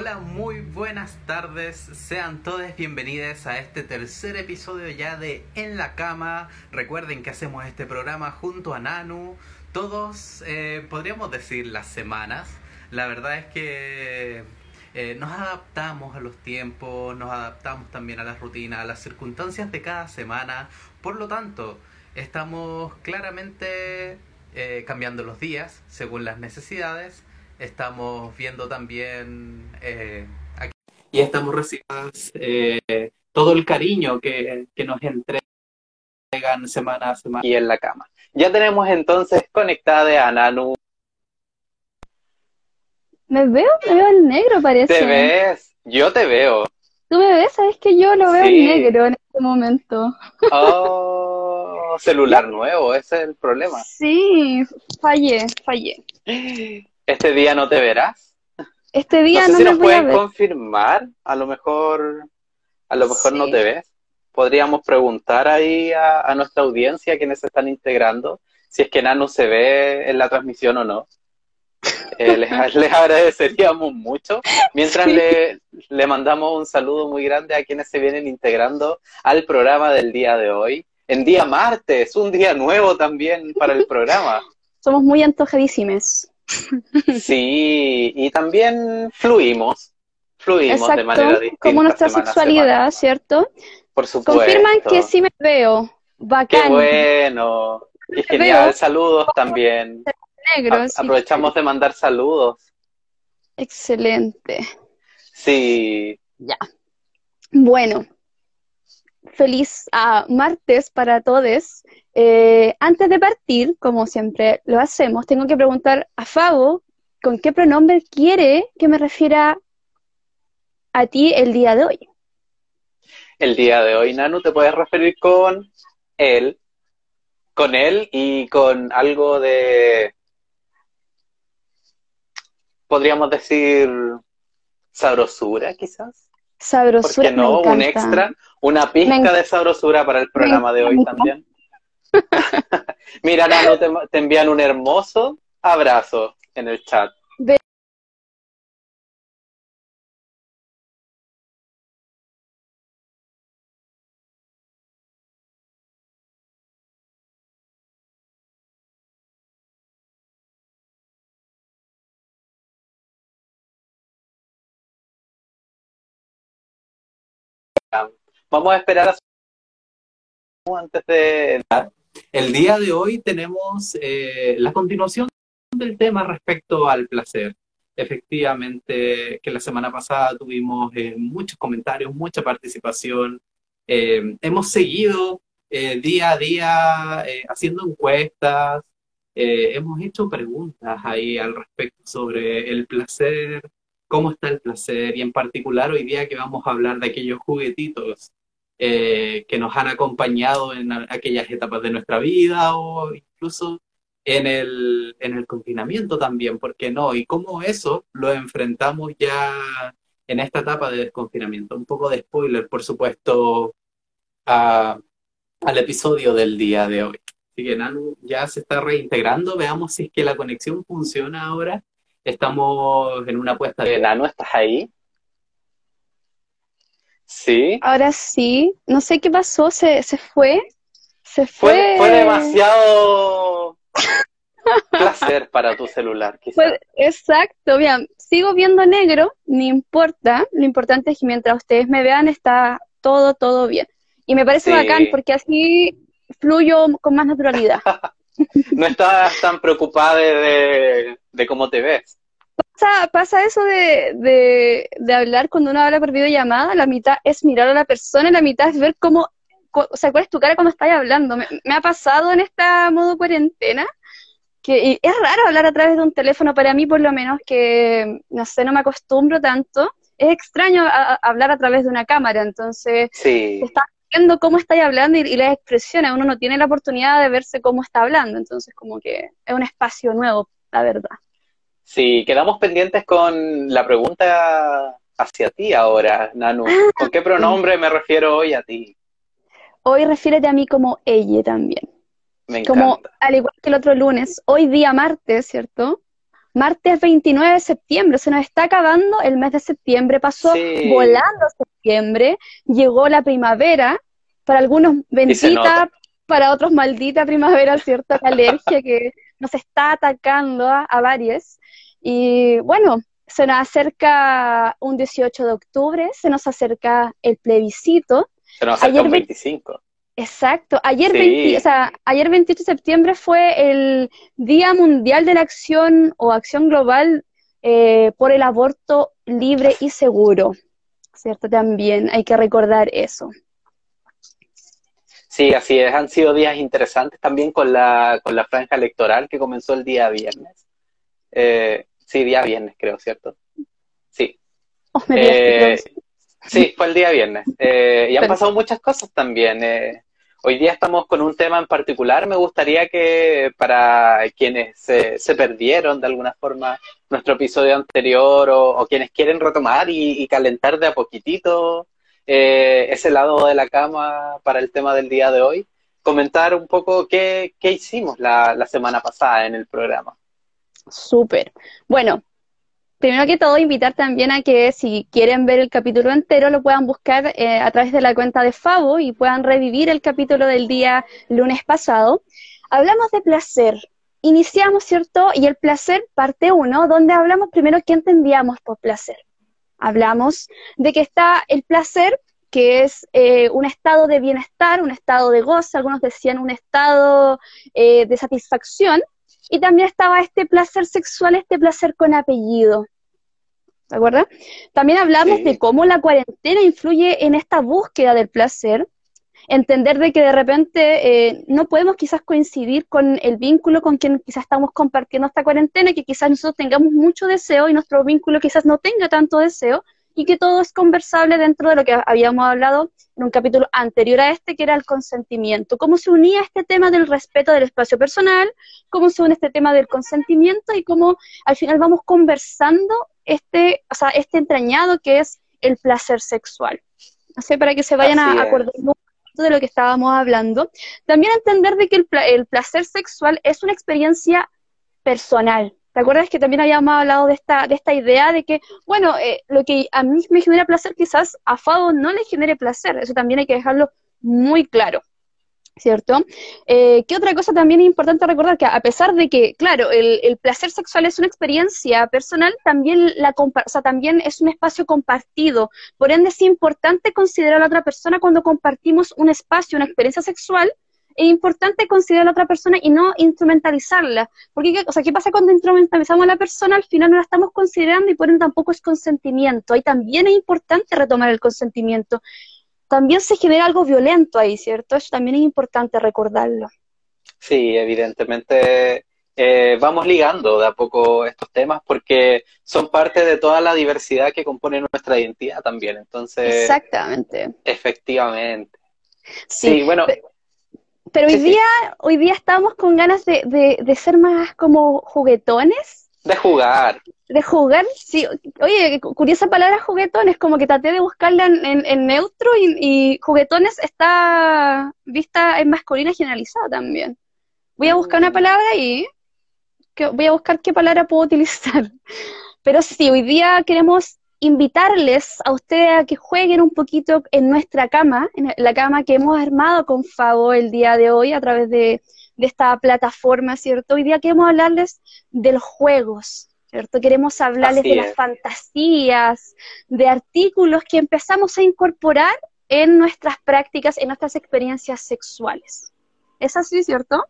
Hola, muy buenas tardes. Sean todos bienvenidos a este tercer episodio ya de En la Cama. Recuerden que hacemos este programa junto a Nanu. Todos, eh, podríamos decir, las semanas. La verdad es que eh, nos adaptamos a los tiempos, nos adaptamos también a las rutinas, a las circunstancias de cada semana. Por lo tanto, estamos claramente eh, cambiando los días según las necesidades estamos viendo también eh, aquí y estamos recibiendo eh, todo el cariño que, que, nos entregan semana a semana y en la cama. Ya tenemos entonces conectada a Nanu. Me veo, me veo en negro parece. ¿Te ves? Yo te veo. ¿Tú me ves? Sabes que yo lo veo en negro en este momento. Oh, celular nuevo, ese es el problema. Sí, fallé, fallé. ¿Este día no te verás? Este día no, sé si me nos a pueden confirmar, a lo mejor, a lo mejor no te ves. Podríamos preguntar ahí a, a nuestra audiencia, quienes se están integrando, si es que Nano se ve en la transmisión o no. Eh, les, les agradeceríamos mucho. Mientras Sí. le, le mandamos un saludo muy grande a quienes se vienen integrando al programa del día de hoy. En día martes, un día nuevo también para el programa. Somos muy antojadísimes. Sí, y también fluimos, fluimos de manera Exacto, distinta. como nuestra sexualidad. ¿cierto? Por supuesto. Confirman que sí me veo. Qué Bacán. bueno. Y genial, veo. saludos también. Negro. A- sí. aprovechamos de mandar saludos. Excelente. Sí, Bueno, feliz ah, martes para todos. Eh, antes de partir, como siempre lo hacemos, tengo que preguntar a Fabo con qué pronombre quiere que me refiera a ti el día de hoy. el día de hoy, Nanu, te puedes referir con él, con él y con algo de, podríamos decir, sabrosura, quizás. ¿Por Sabrosura, qué no? me Un extra, una pizca de sabrosura para el programa de hoy también. Mira, Nano, te, te envían un hermoso abrazo en el chat. Vamos a esperar a antes de El día de hoy tenemos eh, la continuación del tema respecto al placer. Efectivamente, que la semana pasada tuvimos eh, muchos comentarios, mucha participación. Eh, hemos seguido eh, día a día eh, haciendo encuestas, eh, hemos hecho preguntas ahí al respecto sobre el placer, cómo está el placer y en particular hoy día que vamos a hablar de aquellos juguetitos eh, que nos han acompañado en aquellas etapas de nuestra vida o incluso en el, en el confinamiento también, ¿por qué no? Y cómo eso lo enfrentamos ya en esta etapa de desconfinamiento. Un poco de spoiler, por supuesto, a- al episodio del día de hoy. Así que Nanu ya se está reintegrando, veamos si es que la conexión funciona ahora. Estamos en una puesta de Nano, ¿estás ahí? Sí. Ahora sí, no sé qué pasó, se, se fue. Se Fue, fue. fue demasiado placer para tu celular, quizás. Exacto, bien, sigo viendo negro, no importa, lo importante es que mientras ustedes me vean está todo, todo bien. Y me parece Sí. bacán porque así fluyo con más naturalidad. No estás tan preocupada de, de- de cómo te ves. Pasa, pasa eso de, de, de hablar cuando uno habla por videollamada, la mitad es mirar a la persona y la mitad es ver cómo, o sea, cuál es tu cara cuando estás hablando. Me, me ha pasado en esta modo cuarentena que y es raro hablar a través de un teléfono para mí, por lo menos, que no sé, no me acostumbro tanto. Es extraño a- a- hablar a través de una cámara, entonces Sí. está viendo cómo estáis hablando y, y las expresiones, uno no tiene la oportunidad de verse cómo está hablando, entonces como que es un espacio nuevo, la verdad. Sí, quedamos pendientes con la pregunta hacia ti ahora, Nanu. ¿Con qué pronombre me refiero hoy a ti? Hoy refiérete a mí como ella también. Me Como encanta. al igual que el otro lunes, hoy día martes, ¿cierto? martes 29 de septiembre, se nos está acabando el mes de septiembre, pasó volando septiembre, llegó la primavera, para algunos bendita, para otros maldita primavera, cierta alergia que nos está atacando a, a varios. Y bueno, se nos acerca un 18 de octubre, se nos acerca el plebiscito. Se nos acerca un 25. Exacto. Ayer, o sea, ayer 28 de septiembre fue el Día Mundial de la Acción o Acción Global eh, por el Aborto Libre y Seguro. ¿Cierto? También hay que recordar eso. Sí, así es. Han sido días interesantes también con la, con la franja electoral que comenzó el día viernes. Eh, sí, día viernes, creo, ¿cierto? Sí. Oh, eh, sí, fue el día viernes. y han pasado muchas cosas también. Hoy día estamos con un tema en particular. Me gustaría que para quienes se, perdieron de alguna forma nuestro episodio anterior o, quienes quieren retomar y, calentar de a poquitito eh, ese lado de la cama para el tema del día de hoy, comentar un poco qué, hicimos la, la semana pasada en el programa. Súper. Bueno, primero que todo, invitar también a que si quieren ver el capítulo entero, lo puedan buscar eh, a través de la cuenta de Favo y puedan revivir el capítulo del día lunes pasado. Hablamos de placer. Iniciamos, ¿cierto? Y el placer, parte uno, donde hablamos primero qué entendíamos por placer. Hablamos de que está el placer, que es eh, un estado de bienestar, un estado de gozo, algunos decían un estado eh, de satisfacción, y también estaba este placer sexual, este placer con apellido. ¿De acuerdo? También hablamos de cómo la cuarentena influye en esta búsqueda del placer, entender de que de repente eh, no podemos quizás coincidir con el vínculo con quien quizás estamos compartiendo esta cuarentena, que quizás nosotros tengamos mucho deseo y nuestro vínculo quizás no tenga tanto deseo, y que todo es conversable dentro de lo que habíamos hablado en un capítulo anterior a este, que era el consentimiento. Cómo se unía este tema del respeto del espacio personal, cómo se une este tema del consentimiento y cómo al final vamos conversando este, o sea, este entrañado que es el placer sexual. Para que se vayan a acordar de lo que estábamos hablando. También entender de que el, el placer sexual es una experiencia personal, ¿Te acuerdas que también habíamos hablado de esta, de esta idea de que, bueno, eh, lo que a mí me genera placer quizás a Fado no le genere placer? Eso también hay que dejarlo muy claro. ¿Cierto? Eh, ¿Qué otra cosa también es importante recordar? Que a pesar de que, claro, el, placer sexual es una experiencia personal, también, la o sea, también es un espacio compartido. Por ende, es importante considerar a la otra persona cuando compartimos un espacio, una experiencia sexual, es importante considerar a la otra persona y no instrumentalizarla. Porque, o sea, ¿qué pasa cuando instrumentalizamos a la persona? Al final no la estamos considerando y por ende tampoco es consentimiento. Ahí también es importante retomar el consentimiento. También se genera algo violento ahí, ¿cierto? Eso también es importante recordarlo. Sí, evidentemente eh, vamos ligando de a poco estos temas porque son parte de toda la diversidad que compone nuestra identidad también. Entonces, exactamente. Efectivamente. Sí, bueno. Pero hoy día, hoy día estamos con ganas de, de, ser más como juguetones. De jugar. De jugar, sí. Oye, curiosa palabra juguetones, como que traté de buscarla en, en, neutro y, juguetones está vista en masculina generalizada también. Voy a buscar una mm. palabra y que, voy a buscar qué palabra puedo utilizar. Pero sí, hoy día queremos invitarles a ustedes a que jueguen un poquito en nuestra cama, en la cama que hemos armado con Fabo el día de hoy a través de, esta plataforma, ¿cierto? Hoy día queremos hablarles de los juegos, ¿cierto? Queremos hablarles de las fantasías, de artículos que empezamos a incorporar en nuestras prácticas, en nuestras experiencias sexuales. ¿Es así, cierto?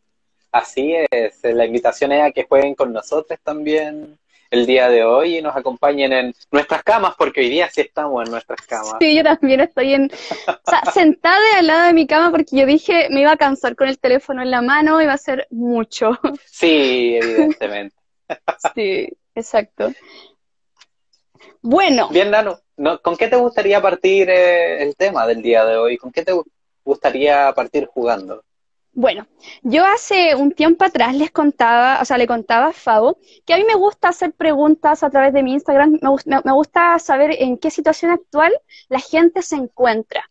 Así es, la invitación es a que jueguen con nosotros también el día de hoy y nos acompañen en nuestras camas, porque hoy día sí estamos en nuestras camas. Sí, yo también estoy en, o sea, sentada al lado de mi cama porque yo dije me iba a cansar con el teléfono en la mano, iba a ser mucho. Sí, evidentemente. sí, exacto. Bueno. Bien, Nano, ¿con qué te gustaría partir eh, el tema del día de hoy? ¿Con qué te gustaría partir jugando? Bueno, yo hace un tiempo atrás les contaba, o sea, le contaba a Fabo, que a mí me gusta hacer preguntas a través de mi Instagram, me, gusta saber en qué situación actual la gente se encuentra.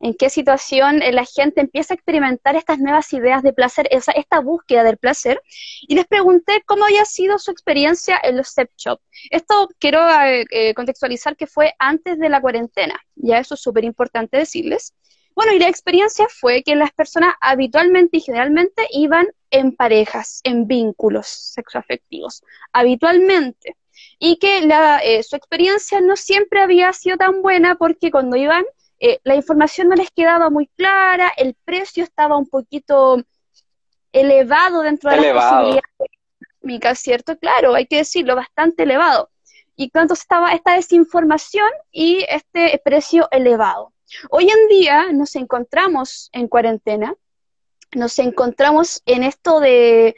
en qué situación eh, la gente empieza a experimentar estas nuevas ideas de placer, esa, esta búsqueda del placer, y les pregunté cómo había sido su experiencia en los sex shop. Esto quiero eh, eh, contextualizar que fue antes de la cuarentena, ya eso es súper importante decirles. Bueno, y la experiencia fue que las personas habitualmente y generalmente iban en parejas, en vínculos sexoafectivos, habitualmente. Y que la, su experiencia no siempre había sido tan buena porque cuando iban eh, la información no les quedaba muy clara, el precio estaba un poquito elevado dentro de las posibilidades económicas, ¿cierto? Claro, hay que decirlo, bastante elevado. Y entonces estaba esta desinformación y este precio elevado. Hoy en día nos encontramos en cuarentena nos encontramos en esto de,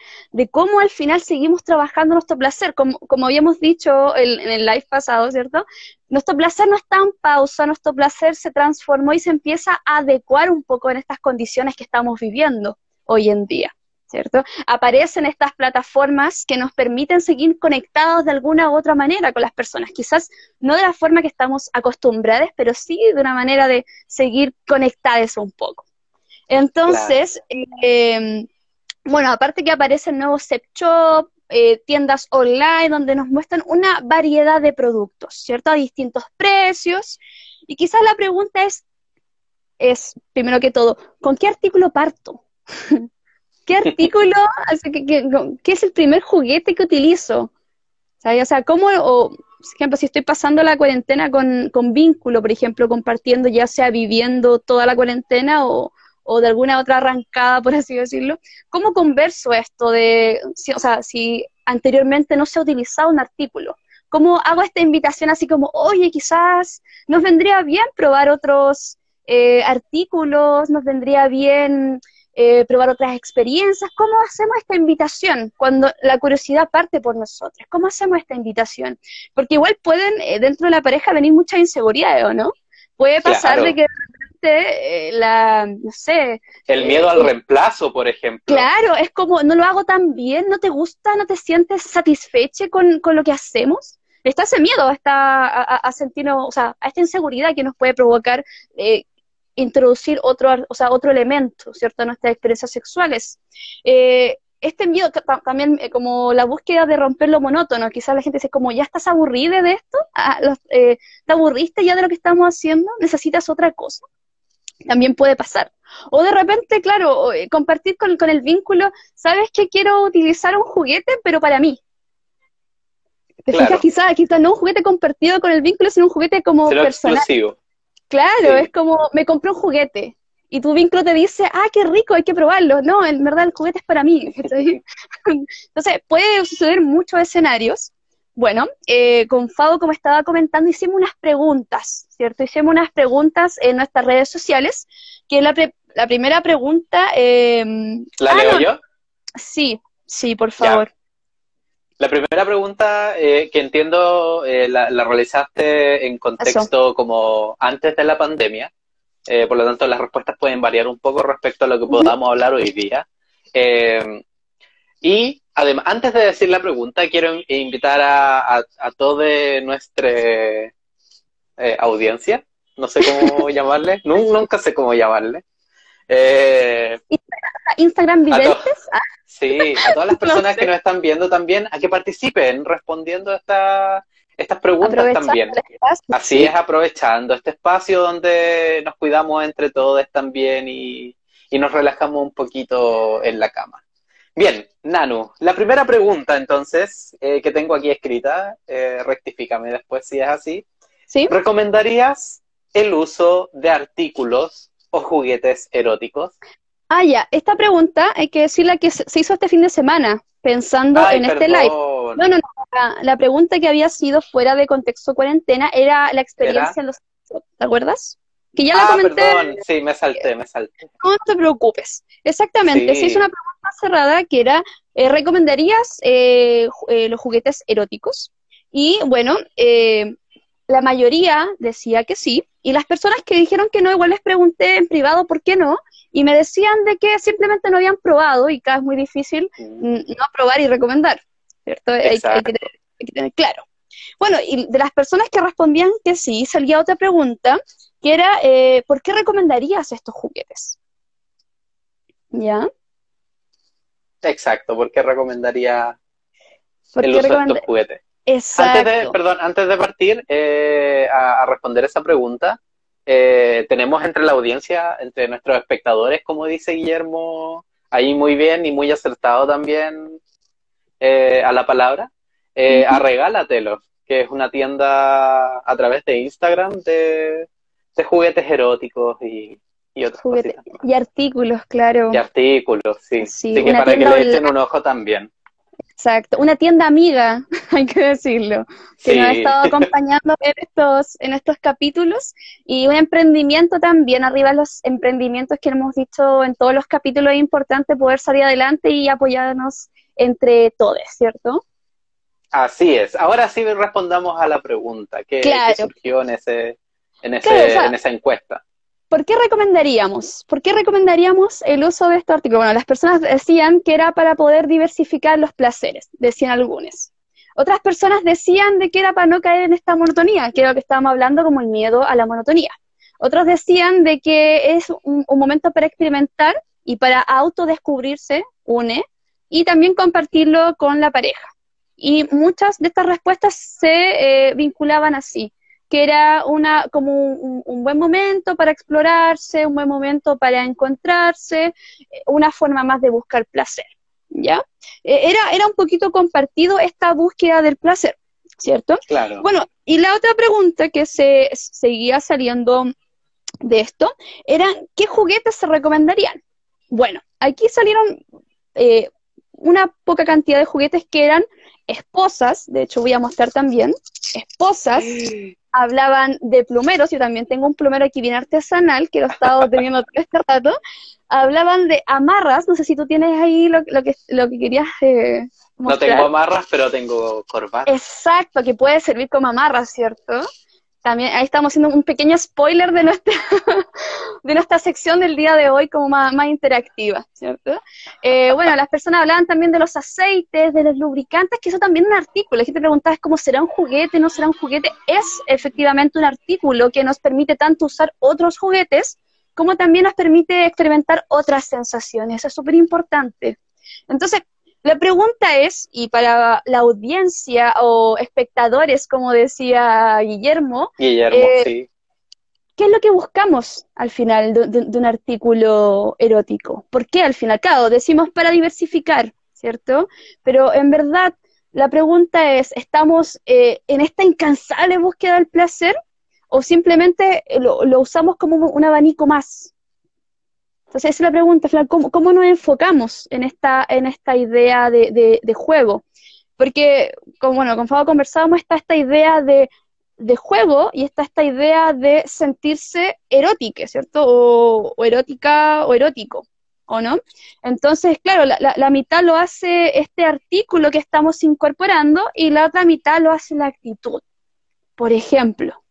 cómo al final seguimos trabajando nuestro placer, como, como habíamos dicho en, el live pasado, ¿cierto? Nuestro placer no está en pausa, nuestro placer se transformó y se empieza a adecuar un poco en estas condiciones que estamos viviendo hoy en día, ¿cierto? Aparecen estas plataformas que nos permiten seguir conectados de alguna u otra manera con las personas, quizás no de la forma que estamos acostumbrados, pero sí de una manera de seguir conectados un poco. Entonces, eh, bueno, aparte que aparecen nuevos set shop, eh, tiendas online donde nos muestran una variedad de productos, ¿cierto? A distintos precios. Y quizás la pregunta es, es primero que todo, ¿con qué artículo parto? ¿Qué artículo, qué es el primer juguete que utilizo? O sea, ¿cómo, o, por ejemplo, si estoy pasando la cuarentena con, con vínculo, por ejemplo, compartiendo, ya sea viviendo toda la cuarentena o, o de alguna otra arrancada, por así decirlo, ¿cómo converso esto de, o sea, si anteriormente no se ha utilizado un artículo? ¿Cómo hago esta invitación así como, oye, quizás nos vendría bien probar otros eh, artículos, nos vendría bien eh, probar otras experiencias? ¿Cómo hacemos esta invitación cuando la curiosidad parte por nosotros? ¿Cómo hacemos esta invitación? Porque igual pueden eh, dentro de la pareja venir muchas inseguridades, ¿o no? Puede pasar de que eh, la, no sé. El eh, miedo al reemplazo, por ejemplo. Claro, es como, no lo hago tan bien, no te gusta, no te sientes satisfecho con, lo que hacemos. Está ese miedo está a, sentirnos, o sea, a esta inseguridad que nos puede provocar introducir otro, o sea, otro elemento, ¿cierto?, a nuestras experiencias sexuales. este miedo, también como la búsqueda de romper lo monótono, quizás la gente dice como, ¿ya estás aburrida de esto? Ah, ¿Te aburriste ya de lo que estamos haciendo? ¿Necesitas otra cosa? también puede pasar. O de repente, claro, eh, compartir con, el vínculo, ¿sabes que quiero utilizar un juguete, pero para mí? ¿Te fijas? Quizás quizá no un juguete compartido con el vínculo, sino un juguete como personal. Claro, es como, me compré un juguete, y tu vínculo te dice, ah, qué rico, hay que probarlo. No, en verdad el juguete es para mí. Entonces, puede suceder muchos escenarios. Bueno, eh, con Fabo, como estaba comentando, hicimos unas preguntas, ¿cierto? Hicimos unas preguntas en nuestras redes sociales, que la, la primera pregunta... Em, ¿La ah, leo yo? Sí, sí, por favor. La primera pregunta eh, que entiendo eh, la, realizaste en contexto como antes de la pandemia, por lo tanto las respuestas pueden variar un poco respecto a lo que podamos hablar hoy día. y Además, antes de decir la pregunta, quiero invitar a, a, toda nuestra eh, audiencia, no sé cómo llamarle, nunca sé cómo llamarle. Eh, Instagram Viventes. Sí, a todas las personas que nos están viendo también, a que participen respondiendo a estas preguntas también. Así es, aprovechando este espacio donde nos cuidamos entre todos también y, y nos relajamos un poquito en la cama. Bien, Nanu, la primera pregunta entonces eh, que tengo aquí escrita, eh, rectifícame después si es así. ¿Sí? ¿Recomendarías el uso de artículos o juguetes eróticos? Ah, ya, esta pregunta hay que decirla que se hizo este fin de semana, pensando en este live. No, no, no, la, pregunta que había sido fuera de contexto cuarentena era la experiencia en los... ¿Te acuerdas? Que ya la ah, comenté. Perdón, sí, me salté, me salté. No te preocupes. Exactamente, se hizo una pregunta cerrada que era, eh, ¿recomendarías eh, eh, los juguetes eróticos? Y bueno, la mayoría decía que sí, y las personas que dijeron que no, igual les pregunté en privado por qué no, y me decían de que simplemente no habían probado, y cada es muy difícil mm. no probar y recomendar, ¿cierto? Hay, que tener, claro. Bueno, y de las personas que respondían que sí, salía otra pregunta, que era, eh, ¿por qué recomendarías estos juguetes? ¿Ya? Exacto, ¿por qué recomendaría ¿Por el qué uso de estos juguetes? Exacto. Antes de, perdón, antes de partir eh, a, a responder esa pregunta, eh, tenemos entre la audiencia, entre nuestros espectadores, como dice Guillermo, ahí muy bien y muy acertado también eh, a la palabra, eh, a Regálatelo, que es una tienda a través de Instagram de, de juguetes eróticos y, y Juguete- cositas. y artículos, claro. Y artículos, sí. Sí, Así que para que le echen un ojo también. Exacto. Una tienda amiga, hay que decirlo, que Sí. nos ha estado acompañando en estos, en estos capítulos. Y un emprendimiento también, arriba de los emprendimientos que hemos dicho en todos los capítulos, es importante poder salir adelante y apoyarnos entre todos, ¿cierto? Así es. Ahora sí respondamos a la pregunta que, Claro. surgió en ese, en ese, Claro, o sea- en esa encuesta. ¿Por qué recomendaríamos? ¿Por qué recomendaríamos el uso de este artículo? Bueno, las personas decían que era para poder diversificar los placeres, decían algunos. Otras personas decían de que era para no caer en esta monotonía, que era lo que estábamos hablando como el miedo a la monotonía. Otros decían de que es un, momento para experimentar y para autodescubrirse, une, y también compartirlo con la pareja. Y muchas de estas respuestas se eh, vinculaban así que era una, como un, un buen momento para explorarse, un buen momento para encontrarse, eh, una forma más de buscar placer, ¿ya? Eh, Era, era un poquito compartido esta búsqueda del placer, ¿cierto? Claro. Bueno, y la otra pregunta que se seguía saliendo de esto era, ¿qué juguetes se recomendarían? Bueno, aquí salieron eh, una poca cantidad de juguetes que eran esposas, de hecho voy a mostrar también, esposas, hablaban de plumeros, yo también tengo un plumero aquí bien artesanal, que lo he estado teniendo todo este rato, hablaban de amarras, no sé si tú tienes ahí lo, lo que, lo que querías eh, no mostrar. tengo amarras, pero tengo corbata. Exacto, que puede servir como amarra, ¿cierto? También ahí estamos haciendo un pequeño spoiler de nuestra, de nuestra sección del día de hoy como más, más interactiva, ¿cierto? Eh, bueno, las personas hablaban también de los aceites, de los lubricantes, que eso también es un artículo. La gente preguntaba, ¿es como será un juguete, no será un juguete? Es efectivamente un artículo que nos permite tanto usar otros juguetes como también nos permite experimentar otras sensaciones. Eso es súper importante. Entonces, la pregunta es, y para la audiencia o espectadores, como decía Guillermo, Guillermo, eh, sí. ¿qué es lo que buscamos al final de, de- de un artículo erótico? ¿Por qué al final? Decimos para diversificar, ¿cierto? Pero en verdad la pregunta es, ¿estamos eh, en esta incansable búsqueda del placer o simplemente lo, lo usamos como un abanico más? Entonces, esa es la pregunta, final, ¿cómo, cómo nos enfocamos en esta, idea de, juego? Porque, como, bueno, con Fabo conversábamos, está esta idea de, juego y está esta idea de sentirse erótica, ¿cierto? O, erótica o erótico, ¿o no? Entonces, claro, la, la- la mitad lo hace este artículo que estamos incorporando y la otra mitad lo hace la actitud. Por ejemplo,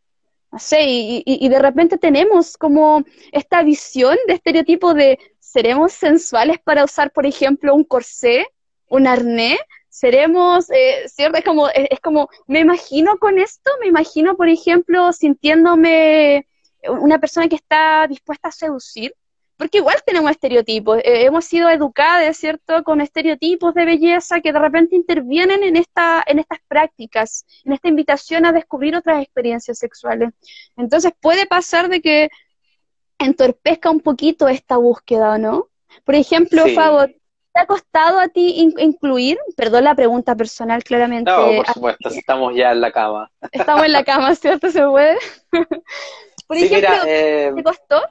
no sé, y, y- y de repente tenemos como esta visión de estereotipo de seremos sensuales para usar, por ejemplo, un corsé, un arnés, seremos, eh, ¿cierto? Es como, es, es como, me imagino con esto, me imagino, por ejemplo, sintiéndome una persona que está dispuesta a seducir, porque igual tenemos estereotipos, eh, hemos sido educadas, ¿cierto?, con estereotipos de belleza que de repente intervienen en, esta, en estas prácticas, en esta invitación a descubrir otras experiencias sexuales. Entonces puede pasar de que entorpezca un poquito esta búsqueda, ¿no? Por ejemplo, Sí. Fabo, ¿te ha costado a ti in- incluir, perdón la pregunta personal claramente, No, por supuesto, si estamos ya en la cama. estamos en la cama, ¿cierto? ¿Se puede? Por Sí, ejemplo, mira, eh, ¿te costó?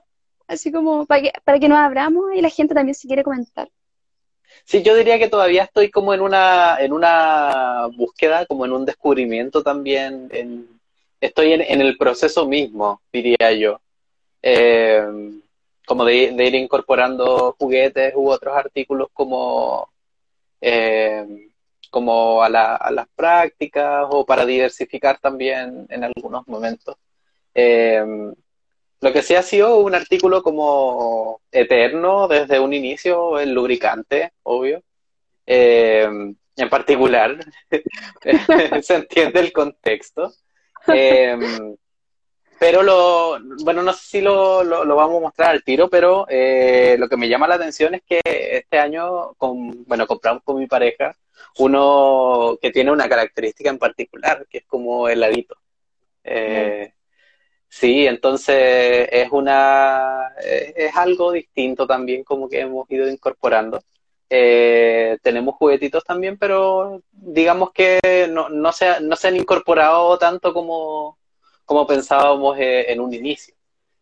Así como para que, para que nos abramos y la gente también se quiere comentar. sí, yo diría que todavía estoy como en una, en una búsqueda, como en un descubrimiento también. Estoy en, en el proceso mismo, diría yo. Eh, como de, de ir incorporando juguetes u otros artículos como, eh, como a, la- a las prácticas o para diversificar también en algunos momentos. Eh, lo que sí ha sido un artículo como eterno desde un inicio, el lubricante, obvio. Eh, en particular, se entiende el contexto. Em, pero lo, bueno, no sé si lo, lo, vamos a mostrar al tiro, pero eh, lo que me llama la atención es que este año, con, bueno, compramos con mi pareja uno que tiene una característica en particular, que es como heladito. Eh, sí, entonces es una, es algo distinto también como que hemos ido incorporando. Eh, tenemos juguetitos también, pero digamos que no, no, se, no se han incorporado tanto como, como pensábamos eh, en un inicio.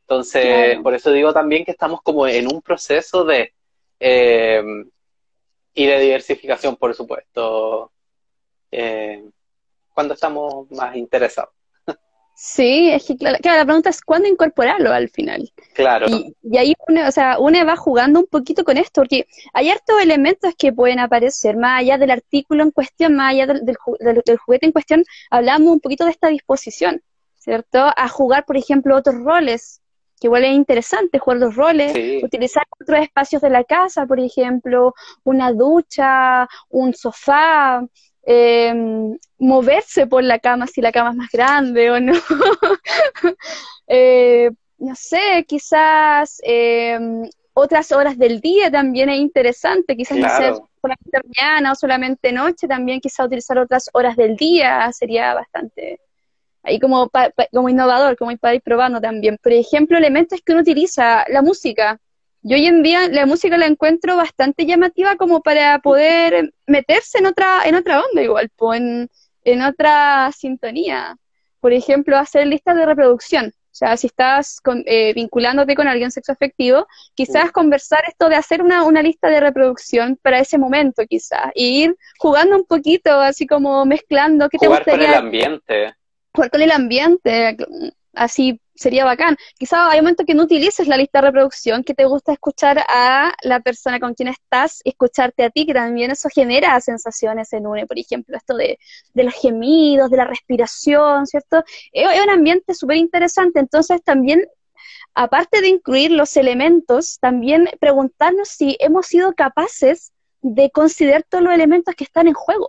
Entonces, por eso digo también que estamos como en un proceso de... Eh, y de diversificación, por supuesto, eh, cuando estamos más interesados. Sí, es que claro, la pregunta es cuándo incorporarlo al final. Claro. Y, ahí uno, o sea, uno va jugando un poquito con esto, porque hay hartos elementos que pueden aparecer, más allá del artículo en cuestión, más allá del, del juguete en cuestión, hablamos un poquito de esta disposición. ¿cierto? A jugar, por ejemplo, otros roles, que igual es interesante jugar los roles, utilizar otros espacios de la casa, por ejemplo, una ducha, un sofá, em, moverse por la cama si la cama es más grande o no. Eh, no sé, quizás em, otras horas del día también es interesante, quizás no sé, solamente mañana o solamente noche, también quizás utilizar otras horas del día sería bastante ahí como, como innovador, como para ir probando también. Por ejemplo, elementos que uno utiliza, la música. Yo hoy en día la música la encuentro bastante llamativa como para poder meterse en otra, en otra onda igual, en, en otra sintonía. Por ejemplo, hacer listas de reproducción. O sea, si estás eh, vinculándote con alguien sexo afectivo, quizás conversar esto de hacer una, una lista de reproducción para ese momento, quizás, y ir jugando un poquito, así como mezclando. ¿qué Jugar te gustaría? con el ambiente jugar con el ambiente, así sería bacán. Quizá hay momentos que no utilices la lista de reproducción, que te gusta escuchar a la persona con quien estás, escucharte a ti, que también eso genera sensaciones en UNE, por ejemplo, esto de, de los gemidos, de la respiración, ¿cierto? Es, un ambiente súper interesante, entonces también, aparte de incluir los elementos, también preguntarnos si hemos sido capaces de considerar todos los elementos que están en juego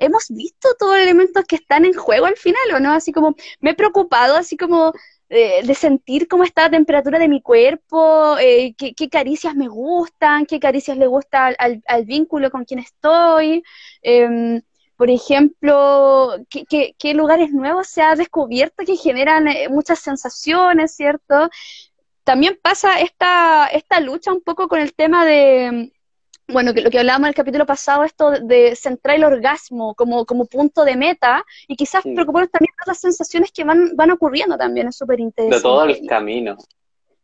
hemos visto todos los elementos que están en juego al final, ¿o no? Así como me he preocupado, así como eh, de sentir cómo está la temperatura de mi cuerpo, eh, qué, caricias me gustan, qué caricias le gusta al, vínculo con quien estoy. Em, por ejemplo, qué, qué, lugares nuevos se ha descubierto que generan eh, muchas sensaciones, ¿cierto? También pasa esta, esta lucha un poco con el tema de, bueno, que lo que hablábamos en el capítulo pasado, esto de centrar el orgasmo como, como punto de meta y quizás preocuparnos también por las sensaciones que van, van ocurriendo también, es súper interesante. De todo el camino.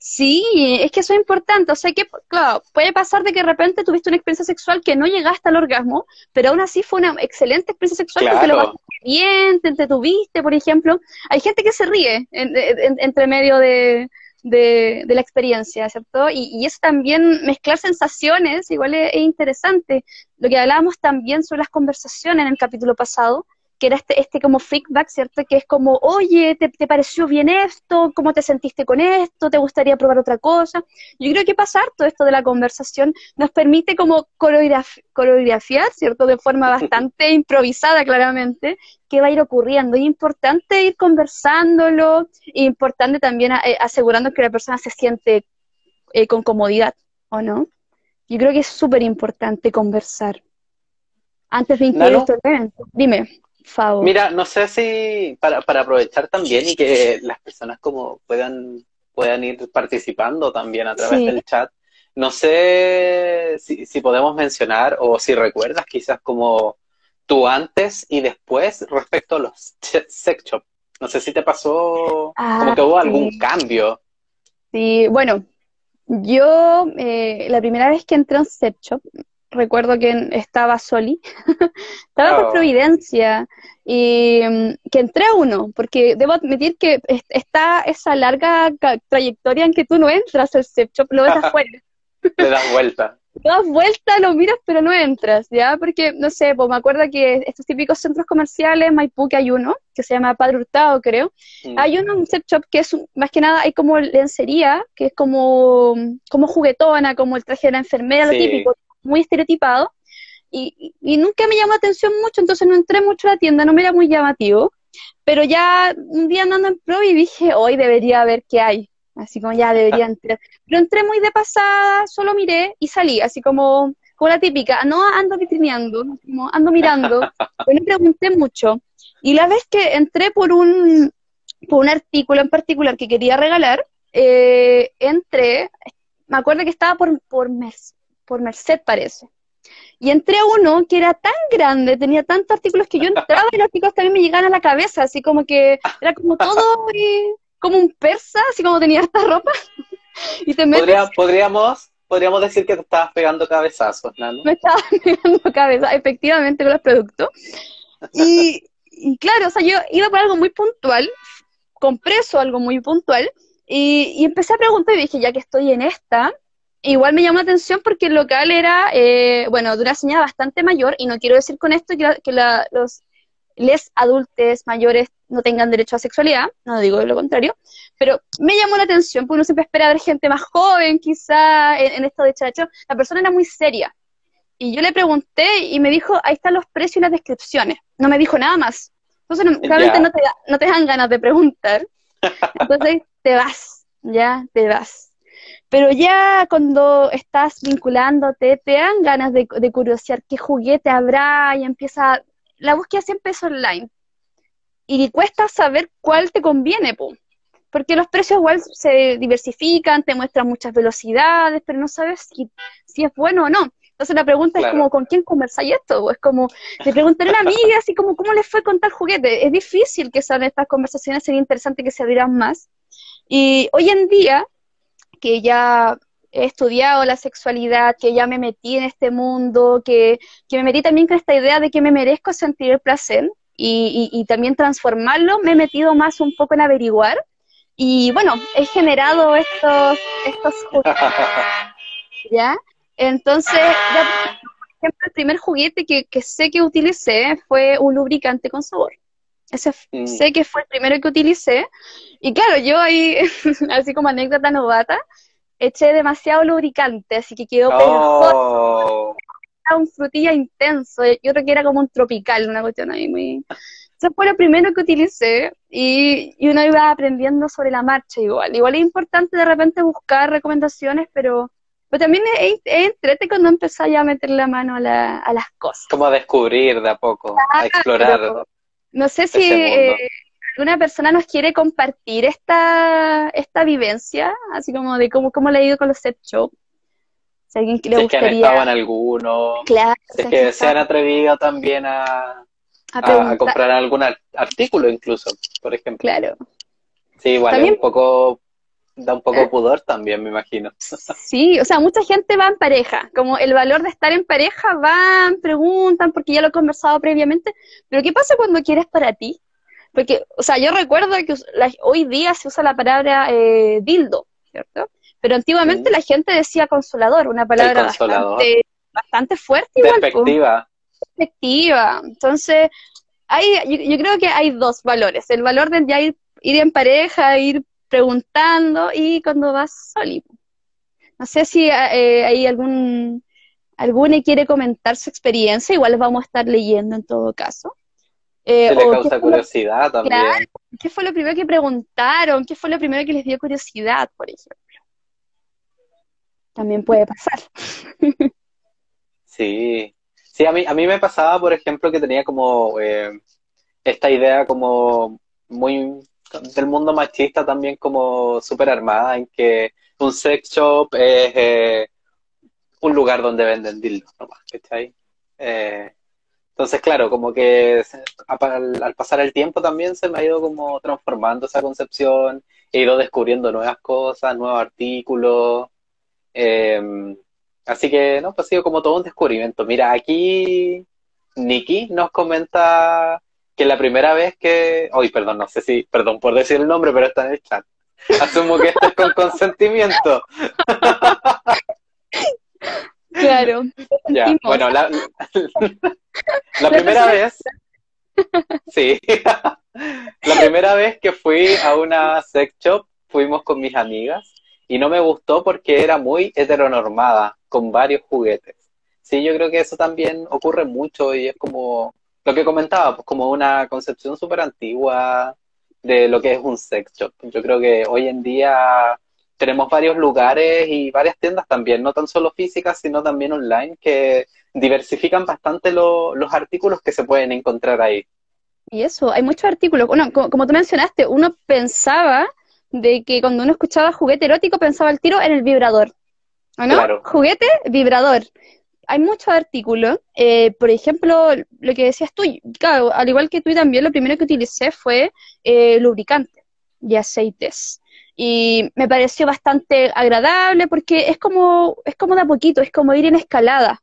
Sí, es que eso es importante, o sea que, claro, puede pasar de que de repente tuviste una experiencia sexual que no llegaste al orgasmo, pero aún así fue una excelente experiencia sexual porque lo pasaste bien, te entretuviste, por ejemplo. Hay gente que se ríe entre medio de, de, la experiencia, ¿cierto? Y, y, es también mezclar sensaciones, igual es, interesante. Lo que hablábamos también sobre las conversaciones en el capítulo pasado, que era este, este como feedback, ¿cierto? Que es como, oye, ¿te, ¿te, pareció bien esto? ¿Cómo te sentiste con esto? ¿Te gustaría probar otra cosa? Yo creo que pasar todo esto de la conversación nos permite como coreografiar, ¿cierto? De forma bastante improvisada, claramente, qué va a ir ocurriendo. Es importante ir conversándolo, es importante también eh, asegurando que la persona se siente eh, con comodidad, ¿o no? Yo creo que es súper importante conversar antes de incluir estos eventos. Dime. Mira, no sé si para, para aprovechar también y que las personas como puedan, puedan ir participando también a través del chat, no sé si, si podemos mencionar o si recuerdas quizás como tú antes y después respecto a los sex shop. No sé si te pasó como que hubo ah, algún cambio. Sí, bueno, yo eh, la primera vez que entré a un sex shop recuerdo que estaba Soli, estaba por oh. Providencia, y mm, que entré a uno, porque debo admitir que está esa larga trayectoria en que tú no entras al shop, lo ves afuera. Te das vuelta. Te das vuelta, lo miras, pero no entras, ¿ya? Porque, no sé, pues me acuerdo que estos típicos centros comerciales, Maipú, que hay uno, que se llama Padre Hurtado, creo. Mm. Hay uno, un set shop que es, más que nada, hay como lencería, que es como, como juguetona, como el traje de la enfermera, lo típico, muy estereotipado. y, y nunca me llamó la atención mucho, entonces no entré mucho a la tienda, no me era muy llamativo. Pero ya un día andando en pro y dije, hoy debería ver qué hay. Así como ya debería entrar. Pero entré muy de pasada, solo miré y salí, así como, como la típica, no ando vitrineando, como ando mirando, pero no pregunté mucho. Y la vez que entré por un, por un artículo en particular que quería regalar, eh, entré, me acuerdo que estaba por, por, por Merced, parece. Y entré a uno que era tan grande, tenía tantos artículos que yo entraba y los artículos también me llegaban a la cabeza, así como que era como todo como un persa, así como tenía esta ropa. y te podríamos, podríamos decir que te estabas pegando cabezazos, ¿no? Me estaba pegando cabezazos, efectivamente, con los productos. Y, y claro, o sea, yo iba por algo muy puntual, compré eso, algo muy puntual, y, y empecé a preguntar y dije, ya que estoy en esta, igual me llamó la atención porque el local era, eh, bueno, de una señora bastante mayor, y no quiero decir con esto que, los les adultos mayores no tengan derecho a sexualidad, no digo lo contrario, pero me llamó la atención porque uno siempre espera ver gente más joven, quizá, en, esto de chacho. La persona era muy seria. Y yo le pregunté y me dijo, ahí están los precios y las descripciones. No me dijo nada más. Entonces, realmente no te, no te dan ganas de preguntar. Entonces, te vas, ya, te vas. Pero ya cuando estás vinculándote, te dan ganas de, de curiosear qué juguete habrá y empieza, la búsqueda siempre es online. Y cuesta saber cuál te conviene, porque los precios igual se diversifican, te muestran muchas velocidades, pero no sabes si, si es bueno o no. Entonces la pregunta es como, ¿con quién conversáis esto? Es como, le preguntaré a una amiga, así como, ¿cómo le fue con tal juguete? Es difícil que sean estas conversaciones, sería interesante que se abrieran más. Y hoy en día, que ya he estudiado la sexualidad, que ya me metí en este mundo, que, me metí también con esta idea de que me merezco sentir el placer y, también transformarlo, me he metido más un poco en averiguar y bueno, he generado estos, estos ¿ya? Entonces, por ejemplo, el primer juguete que, sé que utilicé fue un lubricante con sabor. Ese mm. sé que fue el primero que utilicé. Y claro, yo ahí, así como anécdota novata, eché demasiado lubricante, así que quedó oh. Era un frutilla intenso, yo creo que era como un tropical, una cuestión ahí muy... Eso fue lo primero que utilicé y, uno iba aprendiendo sobre la marcha igual. Igual es importante de repente buscar recomendaciones, pero, pero también es, entrete cuando empezás ya a meter la mano a, las cosas. Como a descubrir de a poco, a explorar. No sé si alguna persona nos quiere compartir esta, esta vivencia, así como de cómo, cómo le ha ido con los set shop. Si alguien le gustaría... que han estado en alguno. Claro. es que se han atrevido también a, a, comprar algún artículo incluso, por ejemplo. Claro. Sí, igual es un poco da un poco ¿Eh? pudor también, me imagino. Sí, o sea, mucha gente va en pareja, como el valor de estar en pareja, van, preguntan, porque ya lo he conversado previamente, pero ¿qué pasa cuando quieres para ti? Porque, o sea, yo recuerdo que hoy día se usa la palabra eh, dildo, ¿cierto? Pero antiguamente la gente decía consolador, una palabra bastante, bastante fuerte. Igual, Perspectiva. Perspectiva. Entonces, hay, yo, creo que hay dos valores. El valor de ya ir, en pareja, ir preguntando y cuando vas solo. No sé si eh, hay algún alguna quiere comentar su experiencia, igual vamos a estar leyendo en todo caso. Eh, Se le causa curiosidad también. ¿Qué fue lo primero que preguntaron? ¿Qué fue lo primero que les dio curiosidad, por ejemplo? También puede pasar. sí. Sí, a mí, a mí me pasaba, por ejemplo, que tenía como eh, esta idea como muy del mundo machista también como súper armada, en que un sex shop es eh, un lugar donde venden dildos, nomás, ¿cachai? Eh, entonces, claro, como que al, pasar el tiempo también se me ha ido como transformando esa concepción, he ido descubriendo nuevas cosas, nuevos artículos. Em, así que, no, pues ha sido como todo un descubrimiento. Mira, aquí Nikki nos comenta que la primera vez que. Hoy, perdón, no sé si. Perdón por decir el nombre, pero está en el chat. Asumo que esto es con consentimiento. Claro. Ya, bueno, la, la primera vez. Sí. la primera vez que fui a una sex shop, fuimos con mis amigas y no me gustó porque era muy heteronormada, con varios juguetes. Sí, yo creo que eso también ocurre mucho y es como lo que comentaba, pues como una concepción súper antigua de lo que es un sex shop. Yo creo que hoy en día tenemos varios lugares y varias tiendas también, no tan solo físicas, sino también online, que diversifican bastante lo- los artículos que se pueden encontrar ahí. Y eso, hay muchos artículos. Bueno, como, como tú mencionaste, uno pensaba de que cuando uno escuchaba juguete erótico pensaba el tiro en el vibrador. ¿O no? Claro. Juguete, vibrador. Hay muchos artículos. eh, por ejemplo, lo que decías tú, claro, al igual que tú y también, lo primero que utilicé fue eh, lubricante y aceites. Y me pareció bastante agradable porque es como, es como de a poquito, es como ir en escalada.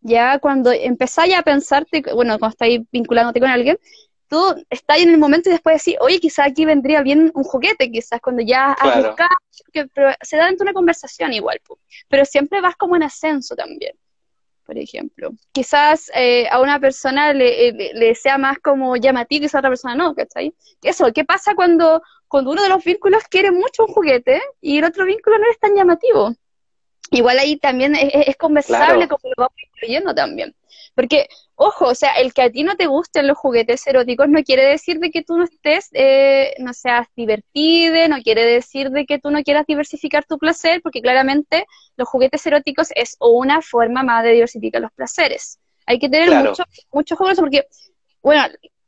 Ya cuando empezáis a pensarte, bueno, cuando estáis vinculándote con alguien, tú estás en el momento y después decís, oye, quizás aquí vendría bien un juguete, quizás cuando ya has Claro. buscado, que- pero se da dentro de una conversación igual, pero siempre vas como en ascenso también, por ejemplo. Quizás eh, a una persona le, le- le sea más como llamativo y a otra persona no, ¿cachai? Eso, ¿qué pasa cuando, cuando uno de los vínculos quiere mucho un juguete y el otro vínculo no es tan llamativo? Igual ahí también es, es- es conversable Claro. como lo vamos incluyendo también. Porque, ojo, o sea, el que a ti no te gusten los juguetes eróticos no quiere decir de que tú no estés, eh, no seas divertida, no quiere decir de que tú no quieras diversificar tu placer, porque claramente los juguetes eróticos es una forma más de diversificar los placeres. Hay que tener Claro. mucho, mucho porque, bueno,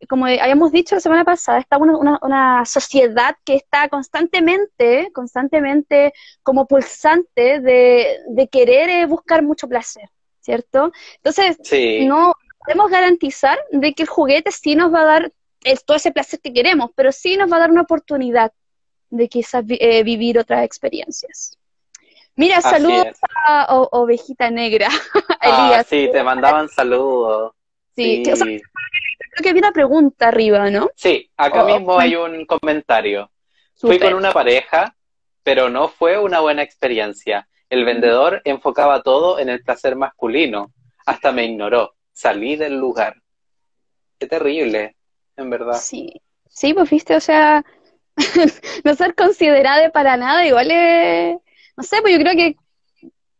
como habíamos dicho la semana pasada, está una, una, una sociedad que está constantemente, constantemente como pulsante de, de querer eh, buscar mucho placer, ¿cierto? Entonces, Sí, no podemos garantizar de que el juguete sí nos va a dar el- todo ese placer que queremos, pero sí nos va a dar una oportunidad de quizás vi- eh, vivir otras experiencias. Mira, así saludos es. a O- Ovejita Negra, Ah, Elías. sí, te mandaban saludos. Sí, Sí, que- o sea, creo que había una pregunta arriba, ¿no? Sí, acá Oh, mismo hay un comentario. Fui con una pareja, pero no fue una buena experiencia. El vendedor enfocaba todo en el placer masculino. Hasta me ignoró. Salí del lugar. Qué terrible, en verdad. Sí, sí, pues viste, o sea, no ser considerada para nada, igual es, no sé, pues yo creo que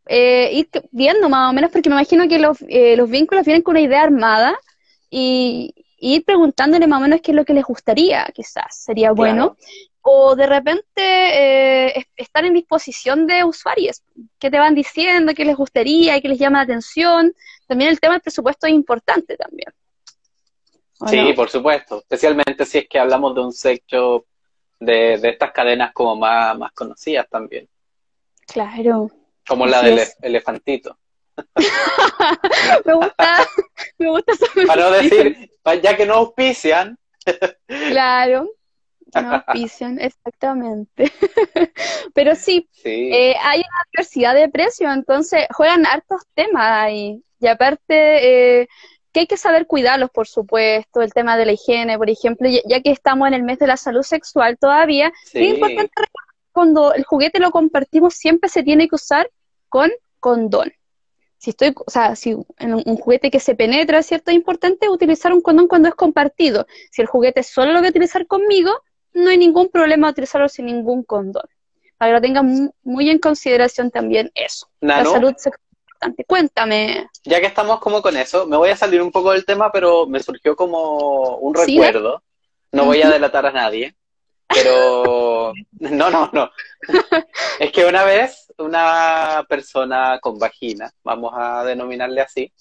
eh, ir viendo más o menos, porque me imagino que los, eh, los vínculos vienen con una idea armada y, y ir preguntándole más o menos qué es lo que les gustaría, quizás, sería bueno. O de repente eh, es- estar en disposición de usuarios, que te van diciendo, qué les gustaría y qué les llama la atención. También el tema del presupuesto es importante también. ¿o Sí, no? por supuesto. Especialmente si es que hablamos de un shop de, de estas cadenas como más, más conocidas también. Claro. Como la del es. elefantito. Me gusta, me gusta Para no decir, ya que no auspician, Claro, no auspician, exactamente. Pero sí, sí, eh, hay una diversidad de precios, entonces juegan hartos temas ahí. Y aparte, eh, que hay que saber cuidarlos, por supuesto, el tema de la higiene, por ejemplo, ya, que estamos en el mes de la salud sexual todavía, sí. es importante recordar que cuando el juguete lo compartimos, siempre se tiene que usar con condón. Si estoy, o sea, si en un, un juguete que se penetra, ¿cierto? Es importante utilizar un condón cuando es compartido. Si el juguete solo lo voy a utilizar conmigo, no hay ningún problema utilizarlo sin ningún condón. Para que lo tengan mu- muy en consideración también eso. La salud sexual es importante. Cuéntame. ya que estamos como con eso, me voy a salir un poco del tema, pero me surgió como un Sí, recuerdo. No voy a delatar a nadie, pero no, no, no. Es que una vez una persona con vagina, vamos a denominarle así,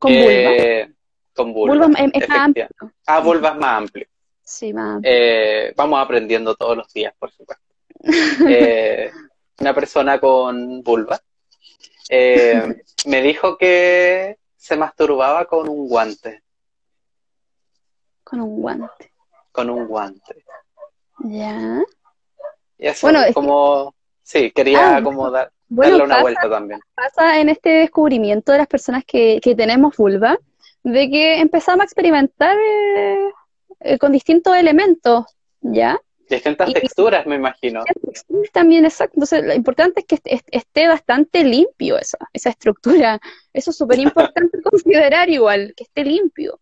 Con vulva. eh, con vulva, Vulva es- es más efectiva. Ah, vulva es más amplio. Sí. Eh, vamos aprendiendo todos los días, por supuesto. Eh, una persona con vulva eh, me dijo que se masturbaba con un guante, Con un guante. con un guante. Ya. Y eso Bueno, es que- como, sí, quería Ah, como dar- Bueno, darle una pasa, vuelta también. pasa en este descubrimiento de las personas que, que tenemos vulva, de que empezamos a experimentar eh, eh, con distintos elementos, ¿ya? Distintas Y- texturas, me imagino. También, exacto. Entonces, lo importante es que est- est- esté bastante limpio esa, esa estructura. Eso es súper importante considerar igual, que esté limpio.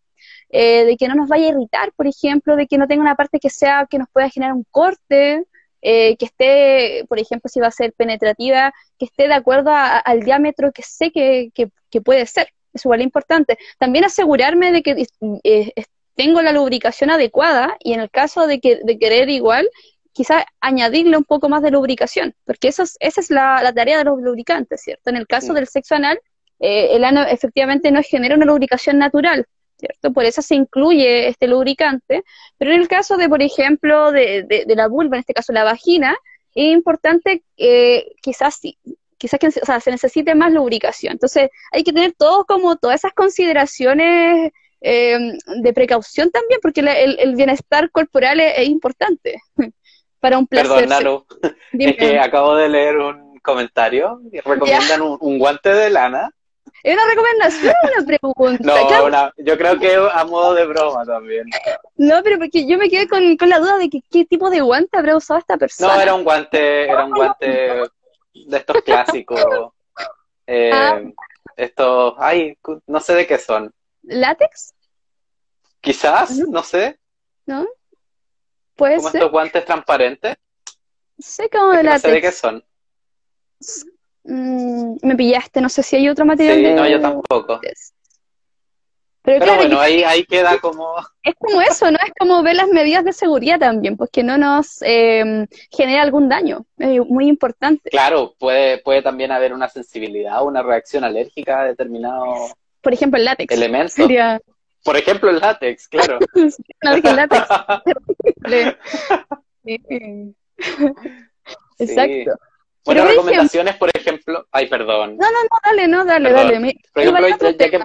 Eh, de que no nos vaya a irritar, por ejemplo, de que no tenga una parte que sea, que nos pueda generar un corte, eh, que esté, por ejemplo, si va a ser penetrativa, que esté de acuerdo a- al diámetro que sé que, que- que puede ser, Es igual importante. También asegurarme de que eh, tengo la lubricación adecuada y en el caso de, que, de querer igual, quizás añadirle un poco más de lubricación, porque eso esa es la, tarea de los lubricantes, ¿cierto? En el caso del sexo anal, eh, el ano efectivamente no genera una lubricación natural, ¿cierto? Por eso se incluye este lubricante, pero en el caso de, por ejemplo, de, de, la vulva, en este caso la vagina, es importante eh, quizás quizás que se necesite más lubricación. Entonces, hay que tener todo como todas esas consideraciones eh, de precaución también, porque el, bienestar corporal es, importante para un placer. Perdón, Nano, es que acabo de leer un comentario y recomiendan un, guante de lana. ¿Es una recomendación o una pregunta? no, yo creo que a modo de broma también. No, pero porque yo me quedé con, la duda de que, qué tipo de guante habrá usado esta persona. No, era un guante, era un guante de estos clásicos. Eh, ah. Estos, ay, no sé de qué son. ¿Látex? Quizás, no sé. ¿No? Puede ¿Como estos guantes transparentes? Sé cómo de látex. No sé de qué son. Mm, me pillaste, no sé si hay otro material. Sí, no, yo tampoco. Pero, bueno, ahí, ahí queda como... Es como eso, ¿no? Es como ver las medidas de seguridad también, pues que no nos eh, genera algún daño. Es muy importante. Claro, puede, puede también haber una sensibilidad, una reacción alérgica a determinado... Por ejemplo, el látex. Elemento. Por ejemplo, el látex, claro. no, el látex. Exacto. Bueno, recomendaciones, por ejemplo... Ay, perdón. No, no, no, dale, no, dale, dale. Por ejemplo, ya que